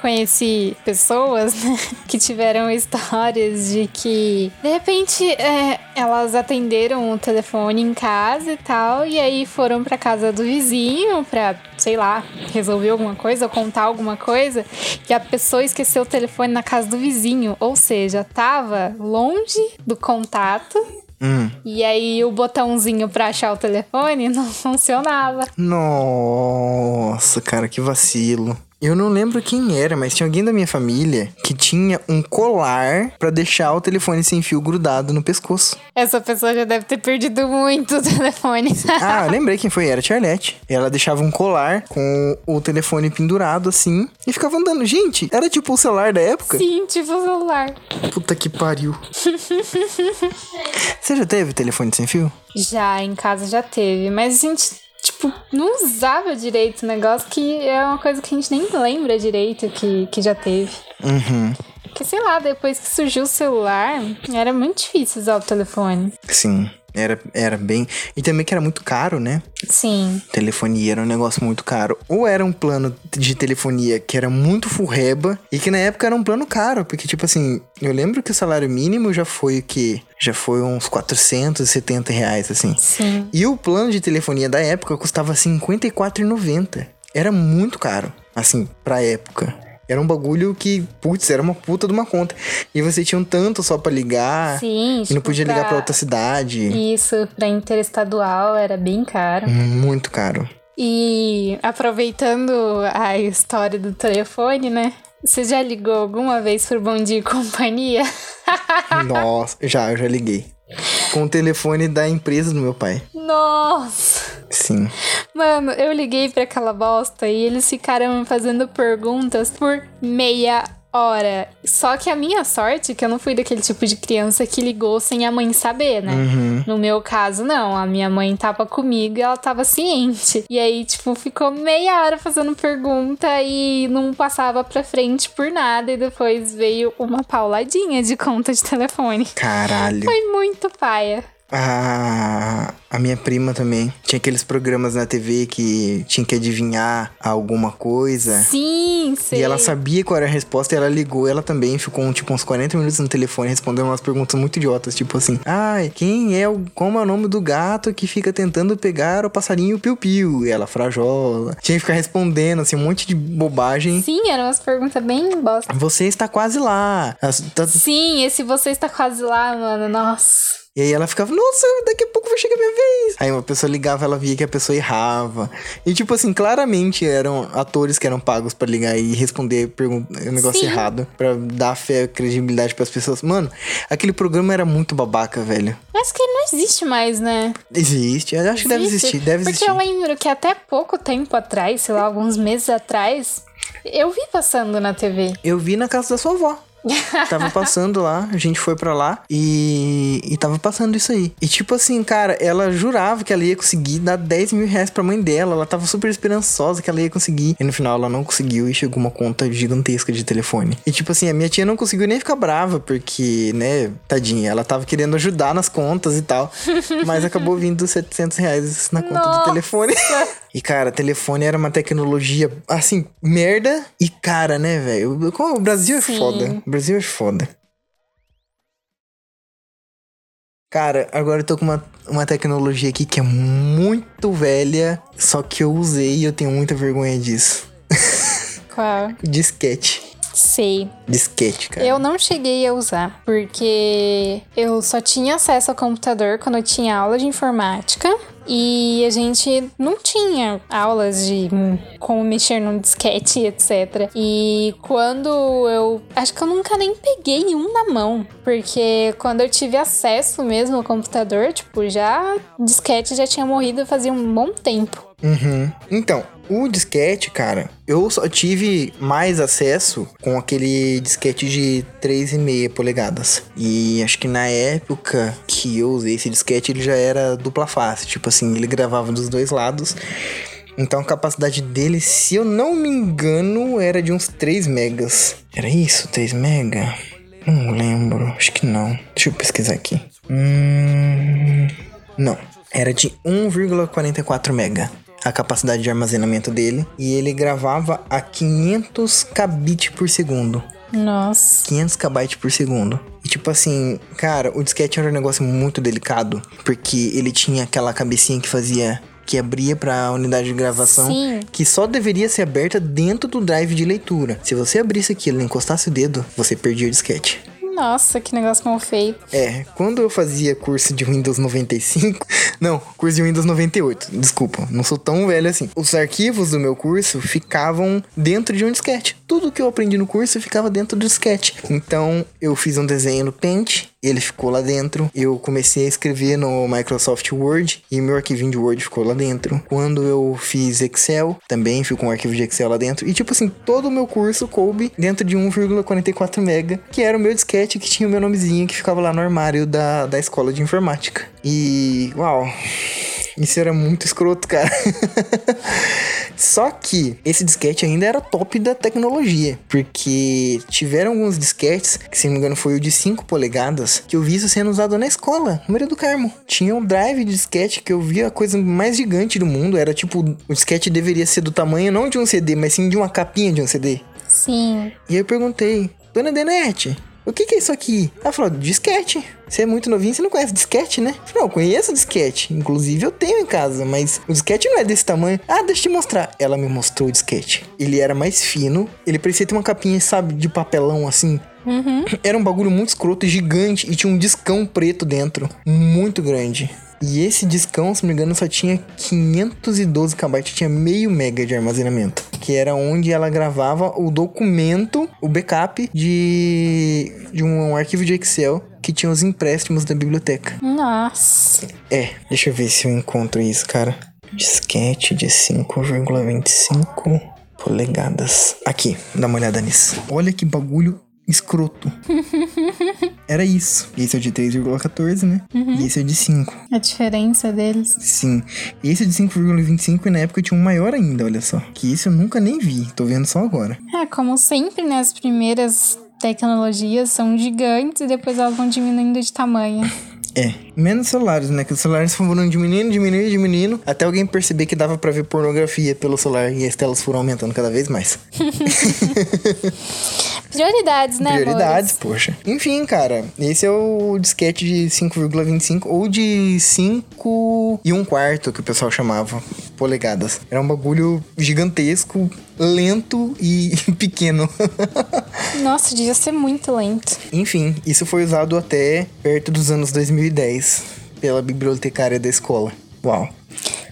conheci pessoas né, [LAUGHS] que tiveram histórias de que de repente é, elas atenderam o telefone em casa e tal e aí foram para casa do vizinho para sei lá resolver alguma coisa ou contar alguma coisa e a pessoa esqueceu o telefone na casa do vizinho ou seja tava longe do contato Hum. e aí o botãozinho pra achar o telefone não [LAUGHS] funcionava. Nossa, cara, que vacilo. Eu não lembro quem era, mas tinha alguém da minha família que tinha um colar pra deixar o telefone sem fio grudado no pescoço. Essa pessoa já deve ter perdido muito o telefone. Ah, eu [LAUGHS] lembrei quem foi, era a Charlotte. Ela deixava um colar com o telefone pendurado assim e ficava andando. Gente, era tipo o celular da época? Sim, tipo o celular. Puta que pariu. [LAUGHS] Você já teve telefone sem fio? Já, em casa já teve, mas a gente, tipo, não usava direito o negócio, que é uma coisa que a gente nem lembra direito que, que já teve. Uhum. Porque, sei lá, depois que surgiu o celular, era muito difícil usar o telefone. Sim, era, era bem. E também que era muito caro, né? Sim. Telefonia era um negócio muito caro. Ou era um plano de telefonia que era muito furreba e que na época era um plano caro. Porque, tipo assim, eu lembro que o salário mínimo já foi o quê? Já foi uns 470 reais, assim. Sim. E o plano de telefonia da época custava R$ 54,90. Era muito caro, assim, pra época. Era um bagulho que, putz, era uma puta de uma conta. E você tinha um tanto só pra ligar. Sim, E não tipo, podia ligar pra pra- outra cidade. Isso, pra interestadual era bem caro. Muito caro. E aproveitando a história do telefone, né? Você já ligou alguma vez pro Bom Dia e Companhia? [LAUGHS] Nossa, já, eu já liguei. Com o telefone da empresa do meu pai. Nossa! Sim. Mano, eu liguei pra aquela bosta e eles ficaram fazendo perguntas por meia hora. Só que a minha sorte é que eu não fui daquele tipo de criança que ligou sem a mãe saber, né? Uhum. No meu caso, não. A minha mãe tava comigo e ela tava ciente. E aí, tipo, ficou meia hora fazendo pergunta e não passava pra frente por nada. E depois veio uma pauladinha de conta de telefone. Caralho. Foi muito paia. A, a minha prima também. Tinha aqueles programas na TV que tinha que adivinhar alguma coisa. Sim, sei. E ela sabia qual era a resposta e ela ligou. Ela também ficou, tipo, uns 40 minutos no telefone respondendo umas perguntas muito idiotas. Tipo assim, ai, quem é o... Como é o nome do gato que fica tentando pegar o passarinho piu-piu? E ela, frajola. Tinha que ficar respondendo, assim, um monte de bobagem. Sim, eram umas perguntas bem bosta. Você está quase lá. Tá- Sim, esse você está quase lá, mano. Nossa. E aí ela ficava, nossa, daqui a pouco vai chegar minha vez. Aí uma pessoa ligava, ela via que a pessoa errava. E tipo assim, claramente eram atores que eram pagos pra ligar e responder o negócio Sim. errado. Pra dar fé, credibilidade pras pessoas. Mano, aquele programa era muito babaca, velho. Acho que ele não existe mais, né? Existe, eu acho que deve Existe. existir, deve Porque existir. eu lembro que até pouco tempo atrás, sei lá, alguns meses atrás, eu vi passando na TV. Eu vi na casa da sua avó. [LAUGHS] tava passando lá, a gente foi pra lá e, e tava passando isso aí. E tipo assim, cara, ela jurava que ela ia conseguir dar 10 mil reais pra mãe dela. Ela tava super esperançosa que ela ia conseguir. E no final ela não conseguiu e chegou uma conta gigantesca de telefone. E tipo assim, a minha tia não conseguiu nem ficar brava, porque, né, tadinha, ela tava querendo ajudar nas contas e tal. [LAUGHS] mas acabou vindo 700 reais na conta do Nossa. telefone. [LAUGHS] E, cara, telefone era uma tecnologia, assim, merda e cara, né, velho? O Brasil é Sim. foda. O Brasil é foda. Cara, agora eu tô com uma, uma tecnologia aqui que é muito velha, só que eu usei e eu tenho muita vergonha disso. [LAUGHS] Qual? Disquete. Sei. Disquete, cara. Eu não cheguei a usar, porque eu só tinha acesso ao computador quando eu tinha aula de informática. E a gente não tinha aulas de como mexer num disquete, etc. E quando eu. Acho que eu nunca nem peguei um na mão. Porque quando eu tive acesso mesmo ao computador, tipo, já. Disquete já tinha morrido fazia um bom tempo. Uhum. Então, o disquete, cara, eu só tive mais acesso com aquele disquete de 3,5 polegadas. E acho que na época que eu usei esse disquete, ele já era dupla face. Tipo assim, ele gravava dos dois lados. Então a capacidade dele, se eu não me engano, era de uns 3 megas. Era isso? 3 mega? Não lembro. Acho que não. Deixa eu pesquisar aqui. Hum... Não. Era de 1,44 mega a capacidade de armazenamento dele e ele gravava a 500 kbit por segundo. Nossa. 500 kbytes por segundo. E tipo assim, cara, o disquete era um negócio muito delicado, porque ele tinha aquela cabecinha que fazia que abria para a unidade de gravação, Sim. que só deveria ser aberta dentro do drive de leitura. Se você abrisse aquilo e encostasse o dedo, você perdia o disquete. Nossa, que negócio mal feito. É, quando eu fazia curso de Windows 95, [LAUGHS] não, curso de Windows 98, desculpa, não sou tão velho assim. Os arquivos do meu curso ficavam dentro de um disquete. Tudo que eu aprendi no curso ficava dentro do disquete. Então, eu fiz um desenho no Paint, ele ficou lá dentro. Eu comecei a escrever no Microsoft Word e meu arquivinho de Word ficou lá dentro. Quando eu fiz Excel, também ficou um arquivo de Excel lá dentro. E tipo assim, todo o meu curso coube dentro de 1,44 mega, que era o meu disquete que tinha o meu nomezinho que ficava lá no armário da, da escola de informática. E uau, isso era muito escroto, cara. [LAUGHS] Só que esse disquete ainda era top da tecnologia, porque tiveram alguns disquetes, que se não me engano foi o de 5 polegadas, que eu vi isso sendo usado na escola, no Maria do Carmo. Tinha um drive de disquete que eu via a coisa mais gigante do mundo, era tipo, o disquete deveria ser do tamanho não de um CD, mas sim de uma capinha de um CD. Sim. E aí eu perguntei, Dona Denete, o que, que é isso aqui? Ela falou, disquete. Você é muito novinho, você não conhece disquete, né? Eu falei, não, eu conheço disquete. Inclusive eu tenho em casa, mas o disquete não é desse tamanho. Ah, deixa eu te mostrar. Ela me mostrou o disquete. Ele era mais fino, ele parecia ter uma capinha, sabe, de papelão assim. Era um bagulho muito escroto gigante e tinha um discão preto dentro, muito grande. E esse discão, se não me engano, só tinha 512 KB, tinha meio mega de armazenamento. Que era onde ela gravava o documento, o backup de, de um arquivo de Excel que tinha os empréstimos da biblioteca. Nossa. É, deixa eu ver se eu encontro isso, cara. Disquete de 5,25 polegadas. Aqui, dá uma olhada nisso. Olha que bagulho escroto. [LAUGHS] Era isso. Esse é o de 3,14, né? E esse é o de 5. A diferença deles. Sim. Esse é de 5,25 e na época tinha um maior ainda, olha só. Que esse eu nunca nem vi. Tô vendo só agora. É, como sempre, né? As primeiras tecnologias são gigantes e depois elas vão diminuindo de tamanho. [LAUGHS] É, menos celulares, né? Que os celulares foram diminuindo, diminuindo, diminuindo, até alguém perceber que dava pra ver pornografia pelo celular e as telas foram aumentando cada vez mais. [LAUGHS] Prioridades, né, Prioridades, amores? poxa. Enfim, cara, esse é o disquete de 5,25 ou de 5 e um quarto que o pessoal chamava polegadas. Era um bagulho gigantesco, lento e [LAUGHS] pequeno. Nossa, devia ser muito lento. Enfim, isso foi usado até perto dos anos 2010 pela bibliotecária da escola. Uau.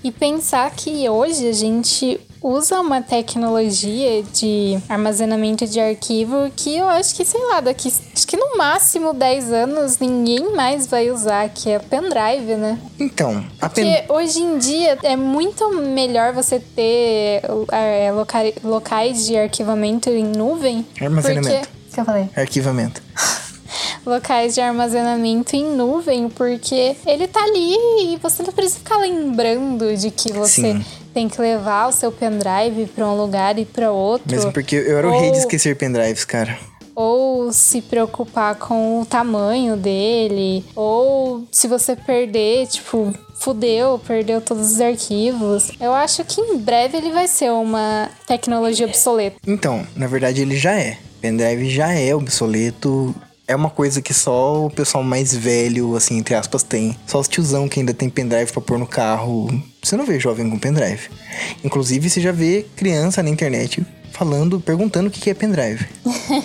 E pensar que hoje a gente usa uma tecnologia de armazenamento de arquivo que eu acho que, sei lá, daqui acho que no máximo 10 anos ninguém mais vai usar, que é pendrive, né? Então, a Porque pen... hoje em dia é muito melhor você ter é, loca- locais de arquivamento em nuvem. Armazenamento. Porque... O que eu falei? arquivamento. [LAUGHS] locais de armazenamento em nuvem, porque ele tá ali e você não precisa ficar lembrando de que você Sim. Tem que levar o seu pendrive pra um lugar e pra outro. Mesmo porque eu era o rei de Ou- esquecer pendrives, cara. Ou se preocupar com o tamanho dele, ou se você perder, tipo, fudeu, perdeu todos os arquivos. Eu acho que em breve ele vai ser uma tecnologia obsoleta. Então, na verdade ele já é. Pendrive já é obsoleto. É uma coisa que só o pessoal mais velho, assim, entre aspas, tem. Só os tiozão que ainda tem pendrive pra pôr no carro. Você não vê jovem com pendrive. Inclusive, você já vê criança na internet falando, perguntando o que é pendrive.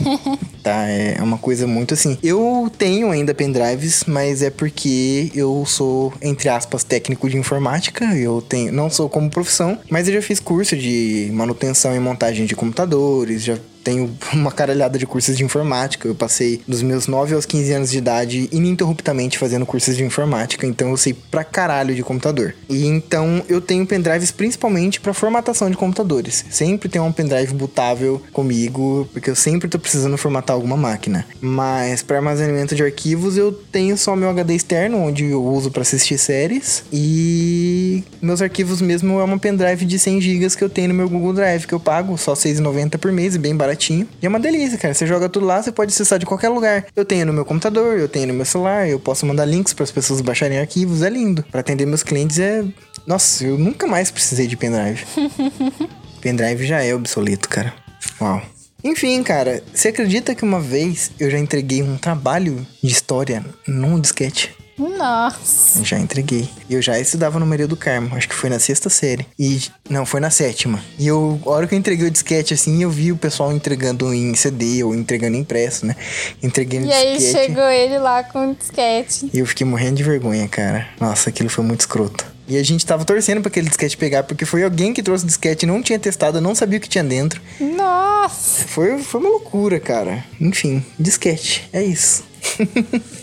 [LAUGHS] tá, é uma coisa muito assim. Eu tenho ainda pendrives, mas é porque eu sou, entre aspas, técnico de informática. Eu tenho, não sou como profissão, mas eu já fiz curso de manutenção e montagem de computadores, já tenho [LAUGHS] uma caralhada de cursos de informática. Eu passei dos meus 9 aos 15 anos de idade ininterruptamente fazendo cursos de informática, então eu sei pra caralho de computador. E então eu tenho pendrives principalmente pra formatação de computadores. Sempre tenho um pendrive bootável comigo, porque eu sempre tô precisando formatar alguma máquina. Mas para armazenamento de arquivos eu tenho só meu HD externo, onde eu uso pra assistir séries e Meus arquivos mesmo é uma pendrive de 100 GB que eu tenho no meu Google Drive, que eu pago só R$ 6,90 por mês, bem baratinho. E é uma delícia, cara. Você joga tudo lá, você pode acessar de qualquer lugar. Eu tenho no meu computador, eu tenho no meu celular, eu posso mandar links para as pessoas baixarem arquivos, é lindo. Para atender meus clientes é. Nossa, eu nunca mais precisei de pendrive. [LAUGHS] pendrive já é obsoleto, cara. Uau. Enfim, cara, você acredita que uma vez eu já entreguei um trabalho de história num disquete? Nossa. Já entreguei. Eu já estudava no Maria do Carmo, acho que foi na sexta série. E. Não, foi na sétima. E eu, a hora que eu entreguei o disquete, assim, eu vi o pessoal entregando em CD ou entregando impresso, né? Entreguei no E aí disquete. chegou ele lá com o disquete. E eu fiquei morrendo de vergonha, cara. Nossa, aquilo foi muito escroto. E a gente tava torcendo pra aquele disquete pegar, porque foi alguém que trouxe o disquete, não tinha testado, não sabia o que tinha dentro. Nossa. Foi, foi uma loucura, cara. Enfim, disquete. É isso. [LAUGHS]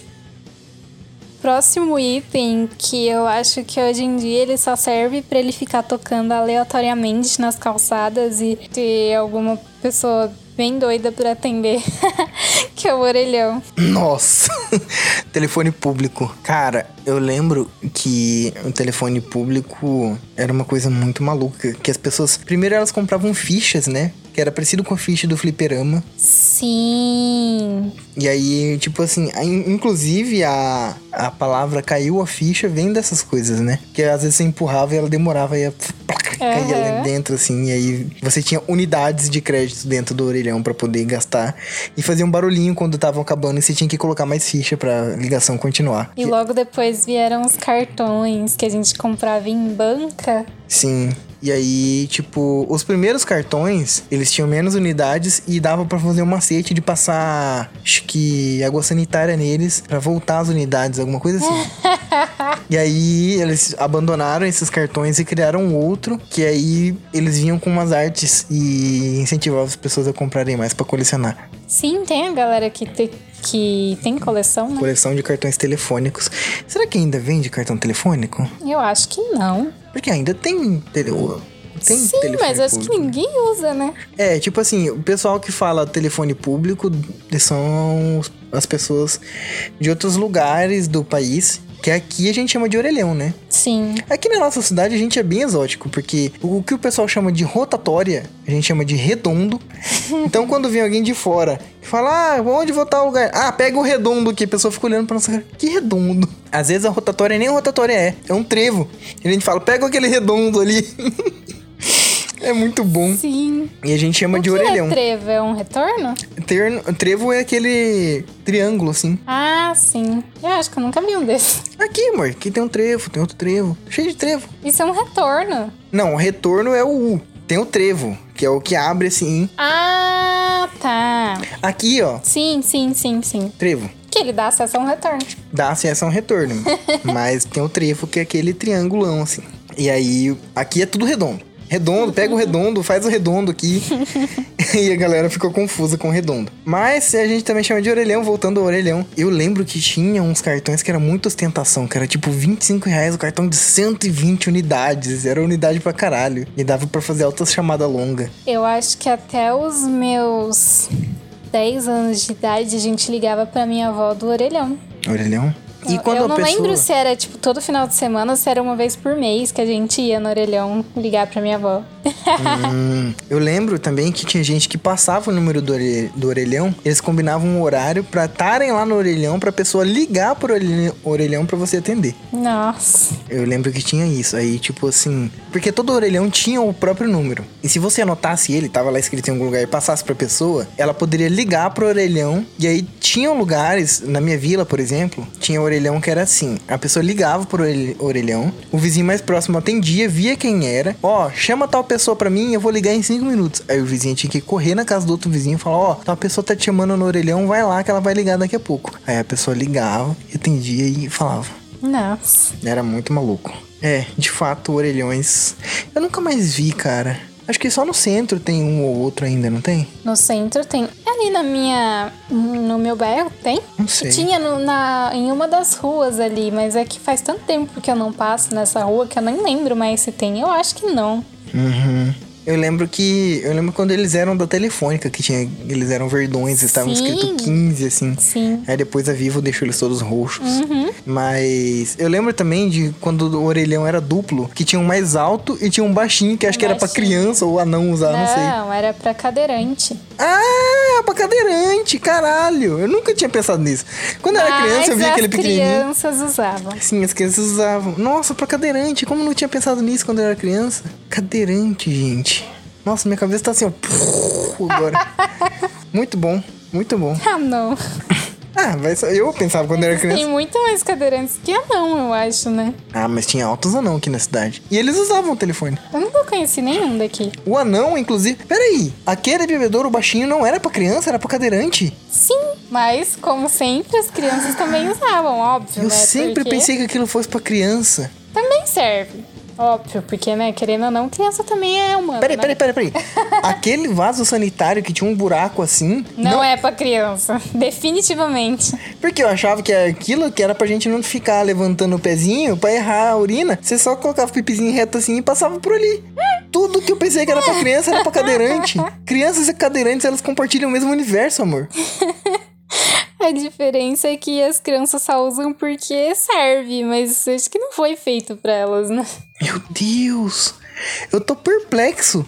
Próximo item que eu acho que hoje em dia ele só serve pra ele ficar tocando aleatoriamente nas calçadas e ter alguma pessoa bem doida pra atender, [LAUGHS] que é o orelhão. Nossa! [LAUGHS] telefone público. Cara, eu lembro que o telefone público era uma coisa muito maluca. Que as pessoas. Primeiro elas compravam fichas, né? Que era parecido com a ficha do fliperama. Sim. E aí, tipo assim, a- inclusive a, a palavra caiu a ficha vem dessas coisas, né? Que às vezes você empurrava e ela demorava e ia, caía lá dentro, assim. E aí você tinha unidades de crédito dentro do orelhão pra poder gastar. E fazia um barulhinho quando tava acabando e você tinha que colocar mais ficha pra ligação continuar. E logo depois vieram os cartões que a gente comprava em banca. Sim. E aí, tipo, os primeiros cartões, eles tinham menos unidades e dava pra fazer um macete de passar, acho que água sanitária neles pra voltar as unidades, alguma coisa assim. [LAUGHS] e aí eles abandonaram esses cartões e criaram outro, que aí eles vinham com umas artes e incentivavam as pessoas a comprarem mais pra colecionar. Sim, tem a galera que, te- que tem coleção, né? Coleção de cartões telefônicos. Será que ainda vende cartão telefônico? Eu acho que não. Porque ainda tem tele... Tem Sim, mas acho que ninguém usa, né? É, tipo assim, o pessoal que fala telefone público são as pessoas de outros lugares do país, que aqui a gente chama de orelhão, né? Sim. Aqui na nossa cidade a gente é bem exótico, porque o que o pessoal chama de rotatória, a gente chama de redondo. [LAUGHS] Então quando vem alguém de fora e fala, ah, onde vou estar o lugar? Ah, pega o redondo aqui. A pessoa fica olhando pra nossa cara, que redondo? Às vezes a rotatória nem rotatória é, é um trevo. E a gente fala, pega aquele redondo ali. [LAUGHS] é muito bom. Sim. E a gente chama o de que orelhão. é trevo? É um retorno? Terno- trevo é aquele triângulo, assim. Ah, sim. Eu acho que eu nunca vi um desses. Aqui, amor, aqui tem um trevo, tem outro trevo. Cheio de trevo. Isso é um retorno. Não, o retorno é o U. Tem o trevo, que é o que abre assim. Ah, tá. Aqui, ó, Sim, sim, sim, sim. trevo. Que ele dá acesso a um retorno. Dá acesso a um retorno. [LAUGHS] Mas tem o trevo, que é aquele triangulão, assim. E aí, aqui é tudo redondo. Redondo, pega o redondo, faz o redondo aqui. [LAUGHS] [LAUGHS] e a galera ficou confusa com o redondo. Mas a gente também chama de orelhão, voltando ao orelhão. Eu lembro que tinha uns cartões que era muita ostentação, que era tipo 25 reais o cartão de 120 unidades. Era unidade pra caralho. E dava pra fazer altas chamadas longas. Eu acho que até os meus 10 anos de idade a gente ligava pra minha avó do orelhão. Orelhão? E Eu- quando eu não pessoa... lembro se era tipo todo final de semana ou se era uma vez por mês que a gente ia no orelhão ligar pra minha avó. Hum, [LAUGHS] eu lembro também que tinha gente que passava o número do, ore- do orelhão, eles combinavam um horário pra estarem lá no orelhão pra pessoa ligar pro orelhão, orelhão pra você atender. Nossa. Eu lembro que tinha isso. Aí, tipo assim. Porque todo orelhão tinha o próprio número. E se você anotasse ele, tava lá escrito em algum lugar e passasse pra pessoa, ela poderia ligar pro orelhão. E aí tinham lugares, na minha vila, por exemplo, tinha orelhão que era assim: a pessoa ligava pro orelh- orelhão, o vizinho mais próximo atendia, via quem era. Ó, chama tal pessoa pra mim, eu vou ligar em cinco minutos. Aí o vizinho tinha que correr na casa do outro vizinho e falar: Ó, tal pessoa tá te chamando no orelhão, vai lá que ela vai ligar daqui a pouco. Aí a pessoa ligava, e atendia e falava. Nossa. Era muito maluco. É, de fato, orelhões. Eu nunca mais vi, cara. Acho que só no centro tem um ou outro ainda, não tem? No centro tem. Ali na minha. No meu bairro tem? Não sei. Tinha no- na, em uma das ruas ali, mas é que faz tanto tempo que eu não passo nessa rua que eu nem lembro mais se tem. Eu acho que não. Uhum. Eu lembro que. Eu lembro quando eles eram da Telefônica, que tinha. Eles eram verdões, estavam Sim. escrito 15, assim. Sim. Aí depois a Vivo deixou eles todos roxos. Uhum. Mas eu lembro também de quando o orelhão era duplo, que tinha um mais alto e tinha um baixinho, que acho que era pra baixinho. criança ou anão usar, não, sei. Não, era pra cadeirante. Ah, pra cadeirante, caralho. Eu nunca tinha pensado nisso. Quando eu era criança, eu via as aquele pequenininho. crianças usavam. Sim, as crianças usavam. Nossa, pra cadeirante. Como eu não tinha pensado nisso quando eu era criança? Cadeirante, gente. Nossa, minha cabeça tá assim, ó. [LAUGHS] Agora. muito bom, muito bom. Ah, não. [LAUGHS] Ah, mas eu pensava quando eu era Tem criança. muito mais cadeirantes que anão, eu acho, né? Ah, mas tinha altos anão aqui na cidade. E eles usavam o telefone. Eu nunca conheci nenhum daqui. O anão, inclusive. Peraí, aquele bebedouro baixinho não era pra criança, era pra cadeirante? Sim, mas como sempre, as crianças também usavam, óbvio, Eu né? sempre Porque pensei que aquilo fosse pra criança. Também serve. Óbvio, porque, né, querendo ou não, criança também é humana. Peraí, né? peraí, peraí, peraí. [LAUGHS] Aquele vaso sanitário que tinha um buraco assim. Não, é pra criança. [LAUGHS] Definitivamente. Porque eu achava que aquilo que era pra gente não ficar levantando o pezinho pra errar a urina. Você só colocava o pipizinho reto assim e passava por ali. Tudo que eu pensei que era pra criança era pra cadeirante. [LAUGHS] Crianças e cadeirantes, elas compartilham o mesmo universo, amor. [LAUGHS] A diferença é que as crianças só usam porque serve, mas acho que não foi feito pra elas, né? Meu Deus! Eu tô perplexo.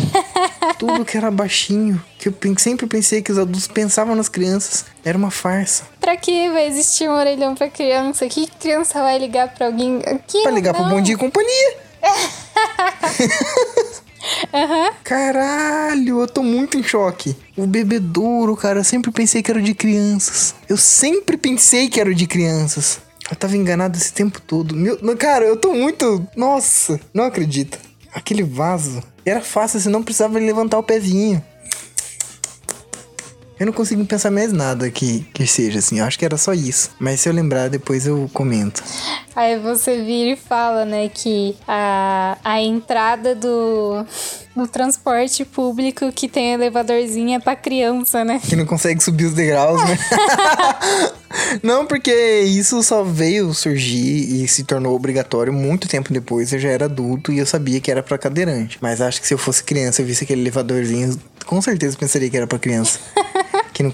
[LAUGHS] Tudo que era baixinho, que eu sempre pensei que os adultos pensavam nas crianças, era uma farsa. Pra que vai existir um orelhão pra criança? Que criança vai ligar pra alguém? Que Pra ligar pro não. Bom Dia e Companhia. [LAUGHS] Aham. Caralho, eu tô muito em choque. O bebedouro, cara, eu sempre pensei que era de crianças. Eu sempre pensei que era de crianças. Eu tava enganado esse tempo todo. Meu, cara, eu tô muito. Nossa, não acredito. Aquele vaso. Era fácil, você não precisava levantar o pezinho. Eu não consigo pensar mais nada que, que seja assim. Eu acho que era só isso. Mas se eu lembrar, depois eu comento. Aí você vira e fala, né, que a, a entrada do, do transporte público que tem elevadorzinho é pra criança, né? Que não consegue subir os degraus, né? [LAUGHS] não, porque isso só veio surgir e se tornou obrigatório muito tempo depois. Eu já era adulto e eu sabia que era pra cadeirante. Mas acho que se eu fosse criança e visse aquele elevadorzinho, com certeza pensaria que era pra criança. [LAUGHS] Que não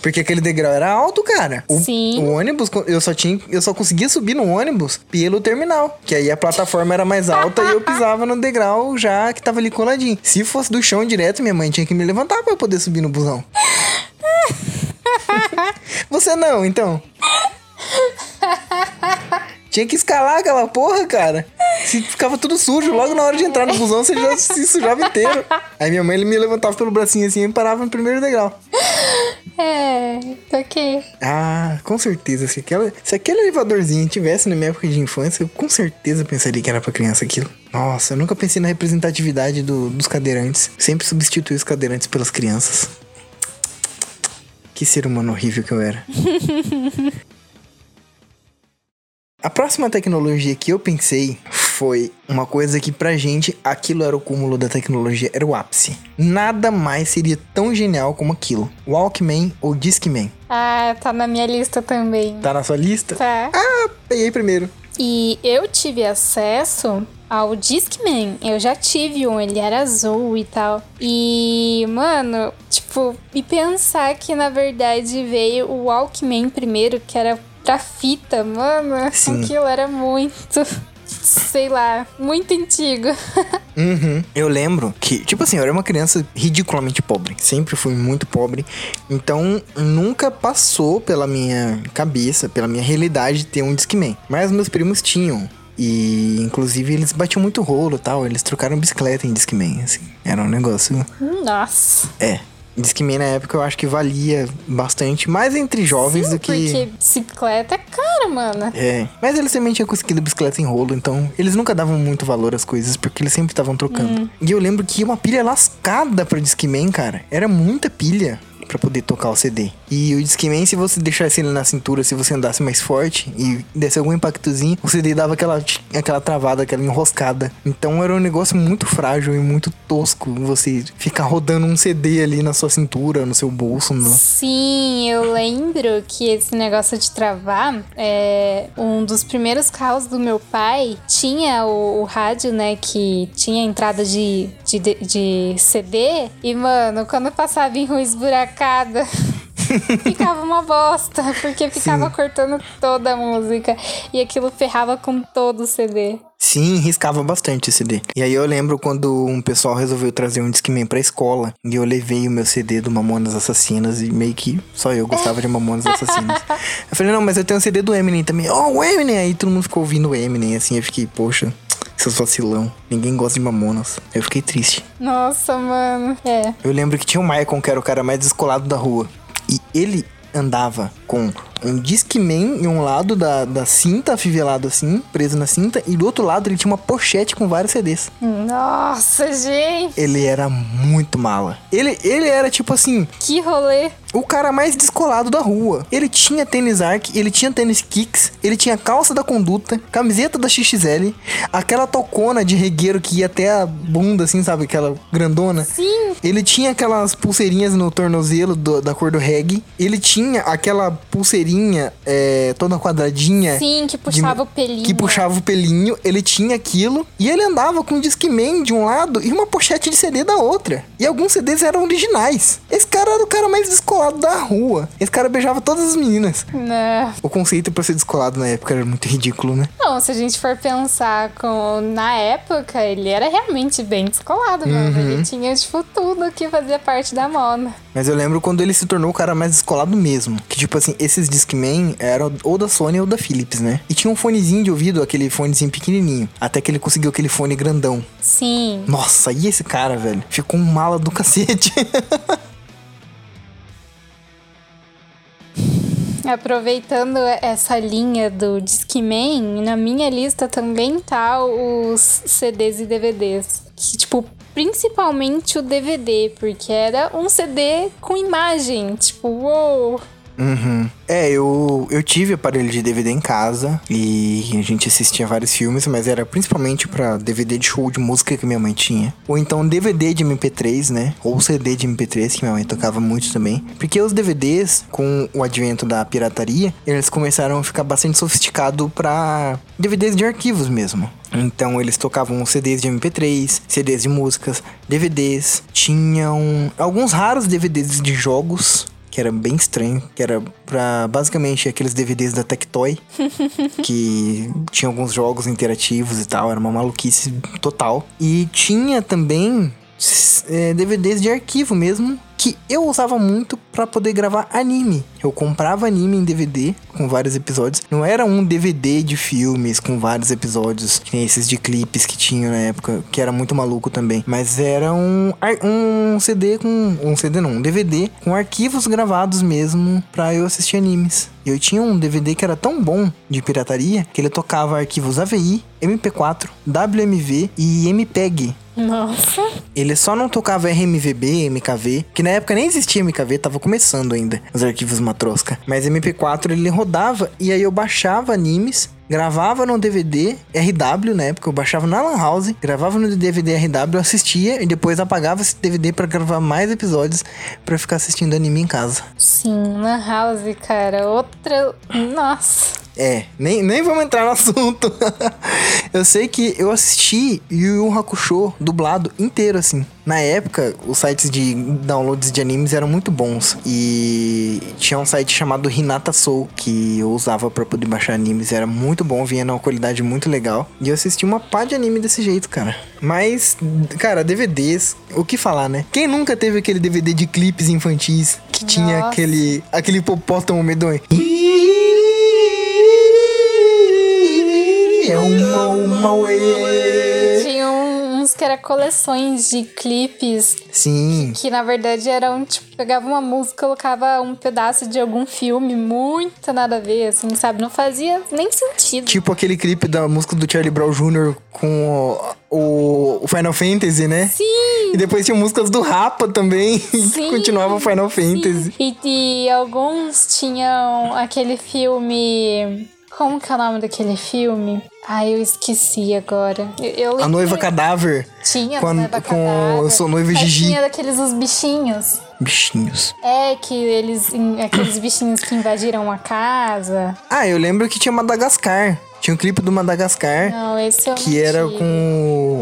porque aquele degrau era alto, cara. O, Sim. o ônibus, eu só tinha, eu só conseguia subir no ônibus pelo terminal, que aí a plataforma era mais alta e eu [LAUGHS] pisava no degrau já que tava ali coladinho. Se fosse do chão direto, minha mãe tinha que me levantar pra eu poder subir no busão. [LAUGHS] Você não, então? Tinha que escalar aquela porra, cara. Se ficava tudo sujo, logo na hora de entrar no busão, você já se sujava inteiro. Aí minha mãe ele me levantava pelo bracinho assim e parava no primeiro degrau. É, ok. Ah, com certeza. Se, aquela, se aquele elevadorzinho tivesse na minha época de infância, eu com certeza pensaria que era pra criança aquilo. Nossa, eu nunca pensei na representatividade do- dos cadeirantes. Sempre substituí os cadeirantes pelas crianças. Que ser humano horrível que eu era. [LAUGHS] A próxima tecnologia que eu pensei foi uma coisa que pra gente aquilo era o cúmulo da tecnologia, era o ápice. Nada mais seria tão genial como aquilo. Walkman ou Discman. Ah, tá na minha lista também. Tá na sua lista? Tá. Ah, peguei primeiro. E eu tive acesso ao Discman. Eu já tive um, ele era azul e tal. E, mano, tipo, e pensar que na verdade veio o Walkman primeiro, que era pra fita, mano. Sim. Aquilo era muito. Sei lá, muito antigo. [LAUGHS] Uhum. Eu lembro que, tipo assim, eu era uma criança ridiculamente pobre. Sempre fui muito pobre. Então, nunca passou pela minha cabeça, pela minha realidade ter um Discman. Mas meus primos tinham. E, inclusive, eles batiam muito rolo e tal. Eles trocaram bicicleta em Discman, assim. Era um negócio... Nossa. É. Discman na época eu acho que valia bastante. Mais entre jovens Sim, do que... Porque bicicleta é cara, mano. É, mas eles também tinham conseguido bicicleta em rolo, então eles nunca davam muito valor às coisas, porque eles sempre estavam trocando. E eu lembro que ia uma pilha lascada pra Discman, cara. Era muita pilha. Pra poder tocar o CD. E o Discman, se você deixasse ele na cintura, se você andasse mais forte e desse algum impactozinho, o CD dava aquela, aquela travada, aquela enroscada. Então era um negócio muito frágil e muito tosco você ficar rodando um CD ali na sua cintura, no seu bolso. No... Sim, eu lembro que esse negócio de travar, é, um dos primeiros carros do meu pai tinha o, o rádio, né, que tinha entrada de, de, de CD. E, mano, quando passava em rua esburacada. [LAUGHS] ficava uma bosta, porque ficava Sim. cortando toda a música. E aquilo ferrava com todo o CD. Sim, riscava bastante o CD. E aí eu lembro quando um pessoal resolveu trazer um Discman pra escola. E eu levei o meu CD do Mamonas Assassinas. E meio que só eu gostava de Mamonas Assassinas. [LAUGHS] eu falei, não, mas eu tenho um CD do Eminem também. Oh, o Eminem! Aí todo mundo ficou ouvindo o Eminem, assim. Eu fiquei, poxa, seus vacilão. Ninguém gosta de Mamonas. Eu fiquei triste. Nossa, mano. É. Eu lembro que tinha o Michael, que era o cara mais descolado da rua. E ele andava com um Discman em um lado da, da cinta, afivelado assim, preso na cinta, e do outro lado ele tinha uma pochete com vários CDs. Nossa, gente! Ele era muito mala. Ele, ele era tipo assim. Que rolê! O cara mais descolado da rua. Ele tinha tênis Arc, ele tinha tênis Kicks, ele tinha calça da conduta, camiseta da XXL, aquela tocona de regueiro que ia até a bunda, assim, sabe? Aquela grandona. Sim. Ele tinha aquelas pulseirinhas no tornozelo do, da cor do reggae. Ele tinha aquela pulseirinha é, toda quadradinha. Sim, que puxava de, o pelinho. Que puxava o pelinho. Ele tinha aquilo. E ele andava com um Discman de um lado e uma pochete de CD da outra. E alguns CDs eram originais. Esse cara era o cara mais descolado da rua. Esse cara beijava todas as meninas. Não. Né. O conceito pra ser descolado na época era muito [LAUGHS] ridículo, né? Não, se a gente for pensar com... na época, ele era realmente bem descolado, mano. Uhum. Ele tinha, tipo, tudo que fazia parte da moda. Mas eu lembro quando ele se tornou o cara mais descolado mesmo. Que, tipo assim, esses Discman eram ou da Sony ou da Philips, né? E tinha um fonezinho de ouvido, aquele fonezinho pequenininho. Até que ele conseguiu aquele fone grandão. Sim. Nossa, e esse cara, velho? Ficou um mala do cacete. [LAUGHS] Aproveitando essa linha do Discman, na minha lista também tá os CDs e DVDs. Que, tipo, principalmente o DVD, porque era um CD com imagem, tipo, uou! Uhum. É, eu, eu tive aparelho de DVD em casa e a gente assistia vários filmes, mas era principalmente para DVD de show de música que minha mãe tinha. Ou então DVD de MP3, né? Ou CD de MP3 que minha mãe tocava muito também. Porque os DVDs, com o advento da pirataria, eles começaram a ficar bastante sofisticados para DVDs de arquivos mesmo. Então eles tocavam CDs de MP3, CDs de músicas, DVDs, tinham alguns raros DVDs de jogos que era bem estranho, que era pra basicamente aqueles DVDs da Tectoy, [LAUGHS] que tinha alguns jogos interativos e tal, era uma maluquice total. E tinha também é, DVDs de arquivo mesmo, que eu usava muito para poder gravar anime. Eu comprava anime em DVD com vários episódios. Não era um DVD de filmes com vários episódios, que nem esses de clipes que tinham na época, que era muito maluco também. Mas era um, um CD com. Um CD não, um DVD com arquivos gravados mesmo pra eu assistir animes. Eu tinha um DVD que era tão bom de pirataria que ele tocava arquivos AVI, MP4, WMV e MPEG. Nossa. Ele só não tocava RMVB, MKV, que na época nem existia MKV, tava começando ainda os arquivos Matroska. Mas MP4 ele rodava e aí eu baixava animes gravava no DVD RW na época, eu baixava na Lan House, gravava no DVD RW, assistia e depois apagava esse DVD para gravar mais episódios para ficar assistindo anime em casa. Sim, Lan House, cara, outra. Nossa. É, nem, nem vamos entrar no [LAUGHS] assunto. eu sei que eu assisti Yu Yu Hakusho dublado inteiro, assim. Na época, os sites de downloads de animes eram muito bons. E tinha um site chamado Hinata Soul, que eu usava para poder baixar animes. Era muito bom, vinha numa qualidade muito legal. E eu assisti uma pá de anime desse jeito, cara. Mas, cara, DVDs, o que falar, né? Quem nunca teve aquele DVD de clipes infantis que Nossa. tinha aquele, aquele hipopótamo medonho? é uma, uma Tinha que era coleções de clipes. Sim. Que, que, na verdade eram, tipo, pegava uma música, colocava um pedaço de algum filme, muito nada a ver, assim, sabe? Não fazia nem sentido. Tipo aquele clipe da música do Charlie Brown Jr. com o, o Final Fantasy, né? Sim! E depois tinha músicas do Rapa também. [LAUGHS] que Sim, continuava Final Fantasy. E, e alguns tinham aquele filme. Como que é o nome daquele filme? Ai, eu esqueci agora. Eu, eu A noiva que cadáver. Tinha com a- noiva com cadáver. Eu Sou Noiva Gigi. Tinha daqueles os bichinhos. Bichinhos. É, que eles. Aqueles bichinhos que invadiram a casa. Ah, eu lembro que tinha Madagascar. Tinha um clipe do Madagascar. Não, esse eu que não era tive. com.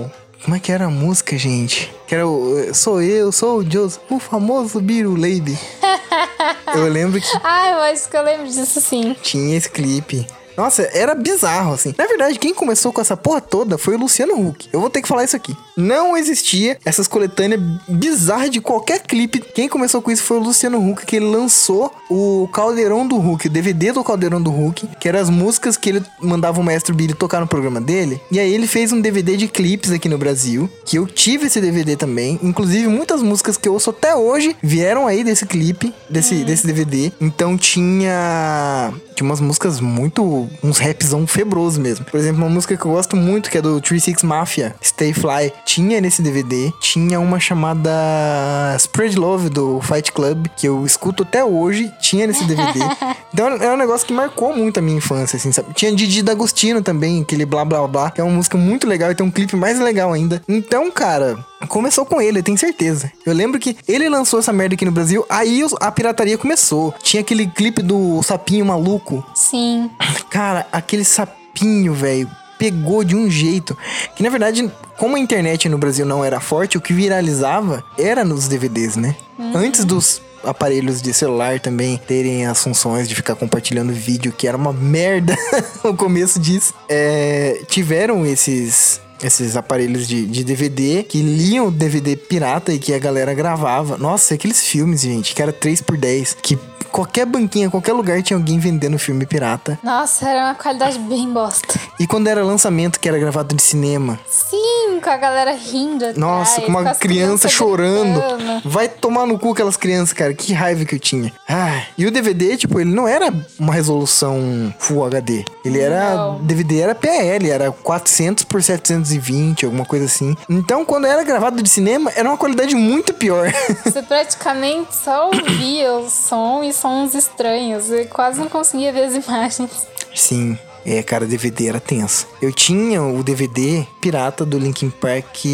o- Como é que era a música, gente? Que era o. Sou eu, sou o Joseph, o famoso Biru Lady. [LAUGHS] eu lembro que Ah, eu acho que eu lembro disso sim. tinha esse clipe. Nossa, era bizarro, assim. Na verdade, quem começou com essa porra toda foi o Luciano Huck. Eu vou ter que falar isso aqui. Não existia essas coletâneas bizarras de qualquer clipe. Quem começou com isso foi o Luciano Huck, que ele lançou o Caldeirão do Huck, o DVD do Caldeirão do Huck, que eram as músicas que ele mandava o Maestro Billy tocar no programa dele. E aí ele fez um DVD de clipes aqui no Brasil, que eu tive esse DVD também. Inclusive, muitas músicas que eu ouço até hoje vieram aí desse clipe, desse, desse DVD. Então tinha. Tinha umas músicas muito. Uns rapzão febroso mesmo. Por exemplo, uma música que eu gosto muito, que é do 36 Mafia, Stay Fly. Tinha nesse DVD. Tinha uma chamada Spread Love do Fight Club, que eu escuto até hoje. Tinha nesse DVD. [LAUGHS] então é um negócio que marcou muito a minha infância, assim, sabe? Tinha Didi D'Agostino também, aquele blá blá blá, que é uma música muito legal e tem um clipe mais legal ainda. Então, cara. Começou com ele, eu tenho certeza. Eu lembro que ele lançou essa merda aqui no Brasil, aí a pirataria começou. Tinha aquele clipe do sapinho maluco. Sim. Cara, aquele sapinho, velho, pegou de um jeito. Que na verdade, como a internet no Brasil não era forte, o que viralizava era nos DVDs, né? Antes dos aparelhos de celular também terem as funções de ficar compartilhando vídeo, que era uma merda [LAUGHS] o começo disso. É, tiveram esses. Esses aparelhos de, de DVD que liam DVD pirata e que a galera gravava. Nossa, aqueles filmes, gente, que era 3x10, que qualquer banquinha, qualquer lugar tinha alguém vendendo filme pirata. Nossa, era uma qualidade bem bosta. E quando era lançamento que era gravado de cinema, Sim, com a galera rindo atrás. nossa, com uma as criança chorando. gritando. Vai tomar no cu aquelas crianças, cara. Que raiva que eu tinha. Ah, e o DVD, tipo, ele não era uma resolução Full HD. Ele era. Não. DVD era PL, era 400 por 720, alguma coisa assim. Então, quando era gravado de cinema, era uma qualidade muito pior. [LAUGHS] Você praticamente só ouvia o som e sons estranhos. Eu quase não conseguia ver as imagens. Sim. É, cara, DVD era tenso. Eu tinha o DVD pirata do Linkin Park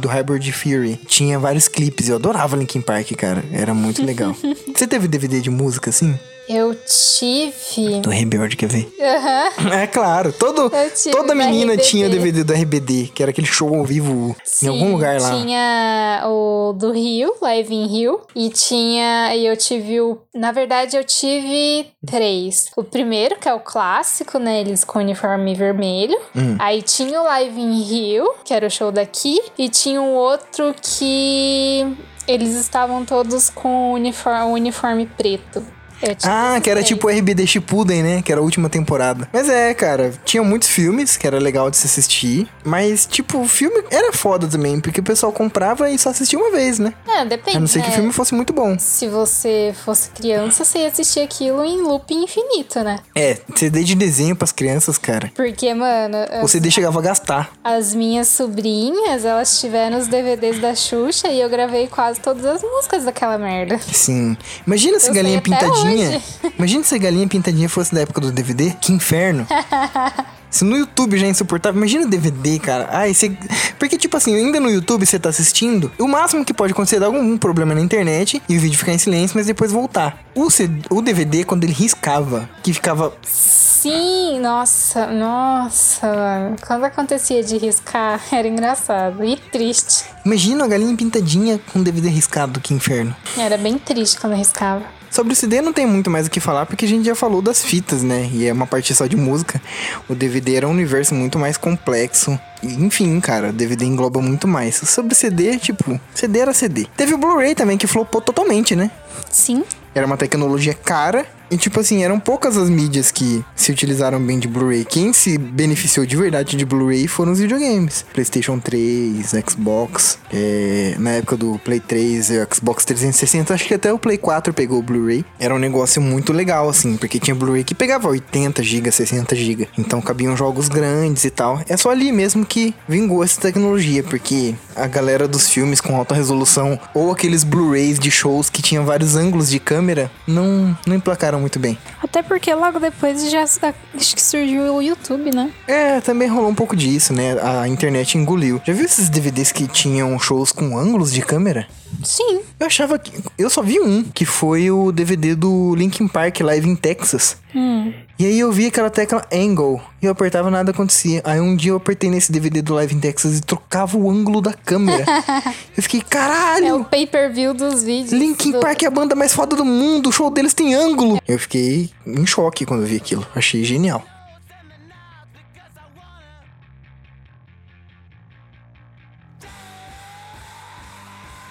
do Hybrid Fury. Tinha vários clipes. Eu adorava Linkin Park, cara. Era muito legal. [LAUGHS] Você teve DVD de música assim? Eu tive. Do Rebelde, quer ver? Aham. [LAUGHS] É claro, todo, toda menina tinha o DVD do RBD, que era aquele show ao vivo em algum Sim, lugar lá. Tinha o do Rio, Live in Rio. E tinha. E eu tive o. Na verdade, eu tive três. O primeiro, que é o clássico, né? Eles com uniforme vermelho. Hum. Aí tinha o Live in Rio, que era o show daqui. E tinha um outro que. Eles estavam todos com o uniforme, uniforme preto. Eu tive Ah, que era três. tipo o RBD Shippuden, né? Que era a última temporada. Mas é, cara, tinha muitos filmes que era legal de se assistir. Mas, tipo, o filme era foda também, porque o pessoal comprava e só assistia uma vez, né? É, depende. A não ser que o né? filme fosse muito bom. Se você fosse criança, você ia assistir aquilo em loop infinito, né? É, CD de desenho pras crianças, cara. Porque, mano, O as, CD chegava a gastar. as minhas sobrinhas, elas tiveram os DVDs da Xuxa e eu gravei quase todas as músicas daquela merda. Sim. Imagina se galinha sei pintadinha. Hoje. Imagina se galinha pintadinha fosse da época do DVD. Que inferno. [LAUGHS] Se no YouTube já é insuportável, imagina o DVD, cara. Ai, você. Porque, tipo assim, ainda no YouTube você tá assistindo, o máximo que pode acontecer é dar algum problema na internet e o vídeo ficar em silêncio, mas depois voltar. O, o DVD, quando ele riscava, que ficava. Sim, nossa, nossa, mano. Quando acontecia de riscar, [LAUGHS] era engraçado e triste. Imagina a galinha pintadinha com DVD riscado, que inferno. Era bem triste quando riscava. Sobre o CD não tem muito mais o que falar, porque a gente já falou das fitas, né? E é uma parte só de música. O DVD era um universo muito mais complexo. Enfim, cara, o DVD engloba muito mais. Sobre o CD, tipo, CD era CD. Teve o Blu-ray também, que flopou totalmente, né? Sim, Era uma tecnologia cara E tipo assim, eram poucas as mídias que se utilizaram bem de Blu-ray. Quem se beneficiou de verdade de Blu-ray foram os videogames. PlayStation 3, Xbox, é, na época do Play 3 e Xbox 360, acho que até o Play 4 pegou o Blu-ray. Era um negócio muito legal, assim, porque tinha Blu-ray que pegava 80 GB, 60 GB. Então cabiam jogos grandes e tal. É só ali mesmo que vingou essa tecnologia, porque a galera dos filmes com alta resolução ou aqueles Blu-rays de shows que tinham vários ângulos de câmera não, não emplacaram muito bem. Até porque logo depois já acho que surgiu o YouTube, né? É, também rolou um pouco disso, né? A internet engoliu. Já viu esses DVDs que tinham shows com ângulos de câmera? Sim. Eu achava que. Eu só vi um, que foi o DVD do Linkin Park Live in Texas. Hum. E aí eu vi aquela tecla angle e eu apertava nada acontecia. Aí um dia eu apertei nesse DVD do Live in Texas e trocava o ângulo da câmera. [LAUGHS] eu fiquei, caralho! É o pay-per-view dos vídeos. Linkin do... Park é a banda mais foda do mundo, o show deles tem ângulo. Eu fiquei em choque quando eu vi aquilo. Achei genial.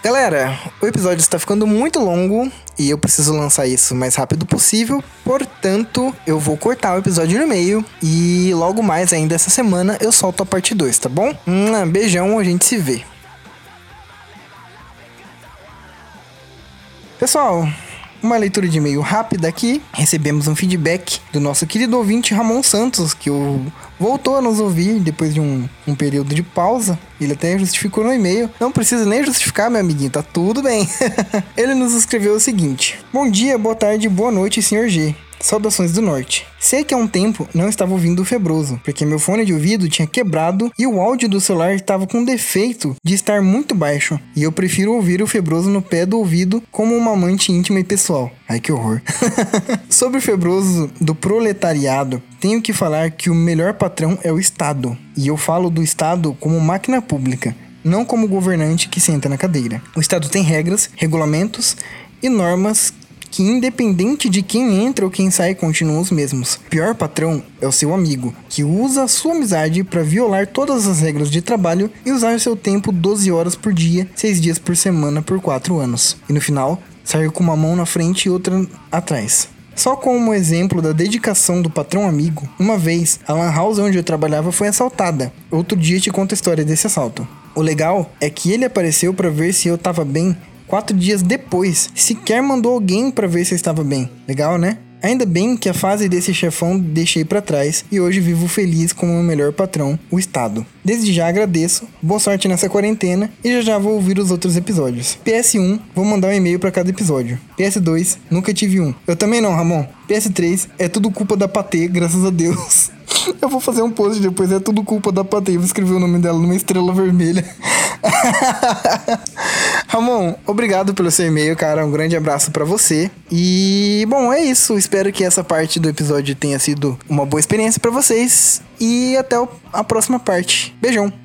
Galera, o episódio está ficando muito longo e eu preciso lançar isso o mais rápido possível. Portanto, eu vou cortar o episódio no meio e logo mais ainda essa semana eu solto a parte 2, tá bom? Um beijão, a gente se vê. Pessoal, uma leitura de e-mail rápida aqui. Recebemos um feedback do nosso querido ouvinte Ramon Santos, que o voltou a nos ouvir depois de um, um período de pausa. Ele até justificou no e-mail. Não precisa nem justificar, meu amiguinho, tá tudo bem. [LAUGHS] Ele nos escreveu o seguinte: Bom dia, boa tarde, boa noite, senhor G. Saudações do Norte. Sei que há um tempo não estava ouvindo o Febroso, porque meu fone de ouvido tinha quebrado e o áudio do celular estava com defeito de estar muito baixo. E eu prefiro ouvir o Febroso no pé do ouvido como uma amante íntima e pessoal. Ai que horror. [LAUGHS] Sobre o Febroso do proletariado, tenho que falar que o melhor patrão é o Estado. E eu falo do Estado como máquina pública não como governante que senta na cadeira. O Estado tem regras, regulamentos e normas que, independente de quem entra ou quem sai, continuam os mesmos. O pior patrão é o seu amigo, que usa a sua amizade para violar todas as regras de trabalho e usar seu tempo 12 horas por dia, 6 dias por semana por 4 anos. E no final, sair com uma mão na frente e outra atrás. Só como exemplo da dedicação do patrão amigo, uma vez a lan house onde eu trabalhava foi assaltada. Outro dia te conto a história desse assalto. O legal é que ele apareceu para ver se eu tava bem Quatro dias depois, sequer mandou alguém para ver se eu estava bem. Legal, né? Ainda bem que a fase desse chefão deixei para trás e hoje vivo feliz com o meu melhor patrão, o Estado. Desde já agradeço, boa sorte nessa quarentena e já já vou ouvir os outros episódios. PS1, vou mandar um e-mail para cada episódio. PS2, nunca tive um. Eu também não, Ramon. PS3, é tudo culpa da Patê, graças a Deus. [LAUGHS] Eu vou fazer um post depois, é tudo culpa da Patê. Vou escrever o nome dela numa estrela vermelha. [LAUGHS] Ramon, obrigado pelo seu e-mail, cara. Um grande abraço para você. E, bom, é isso. Espero que essa parte do episódio tenha sido uma boa experiência para vocês. E até a próxima parte. Beijão.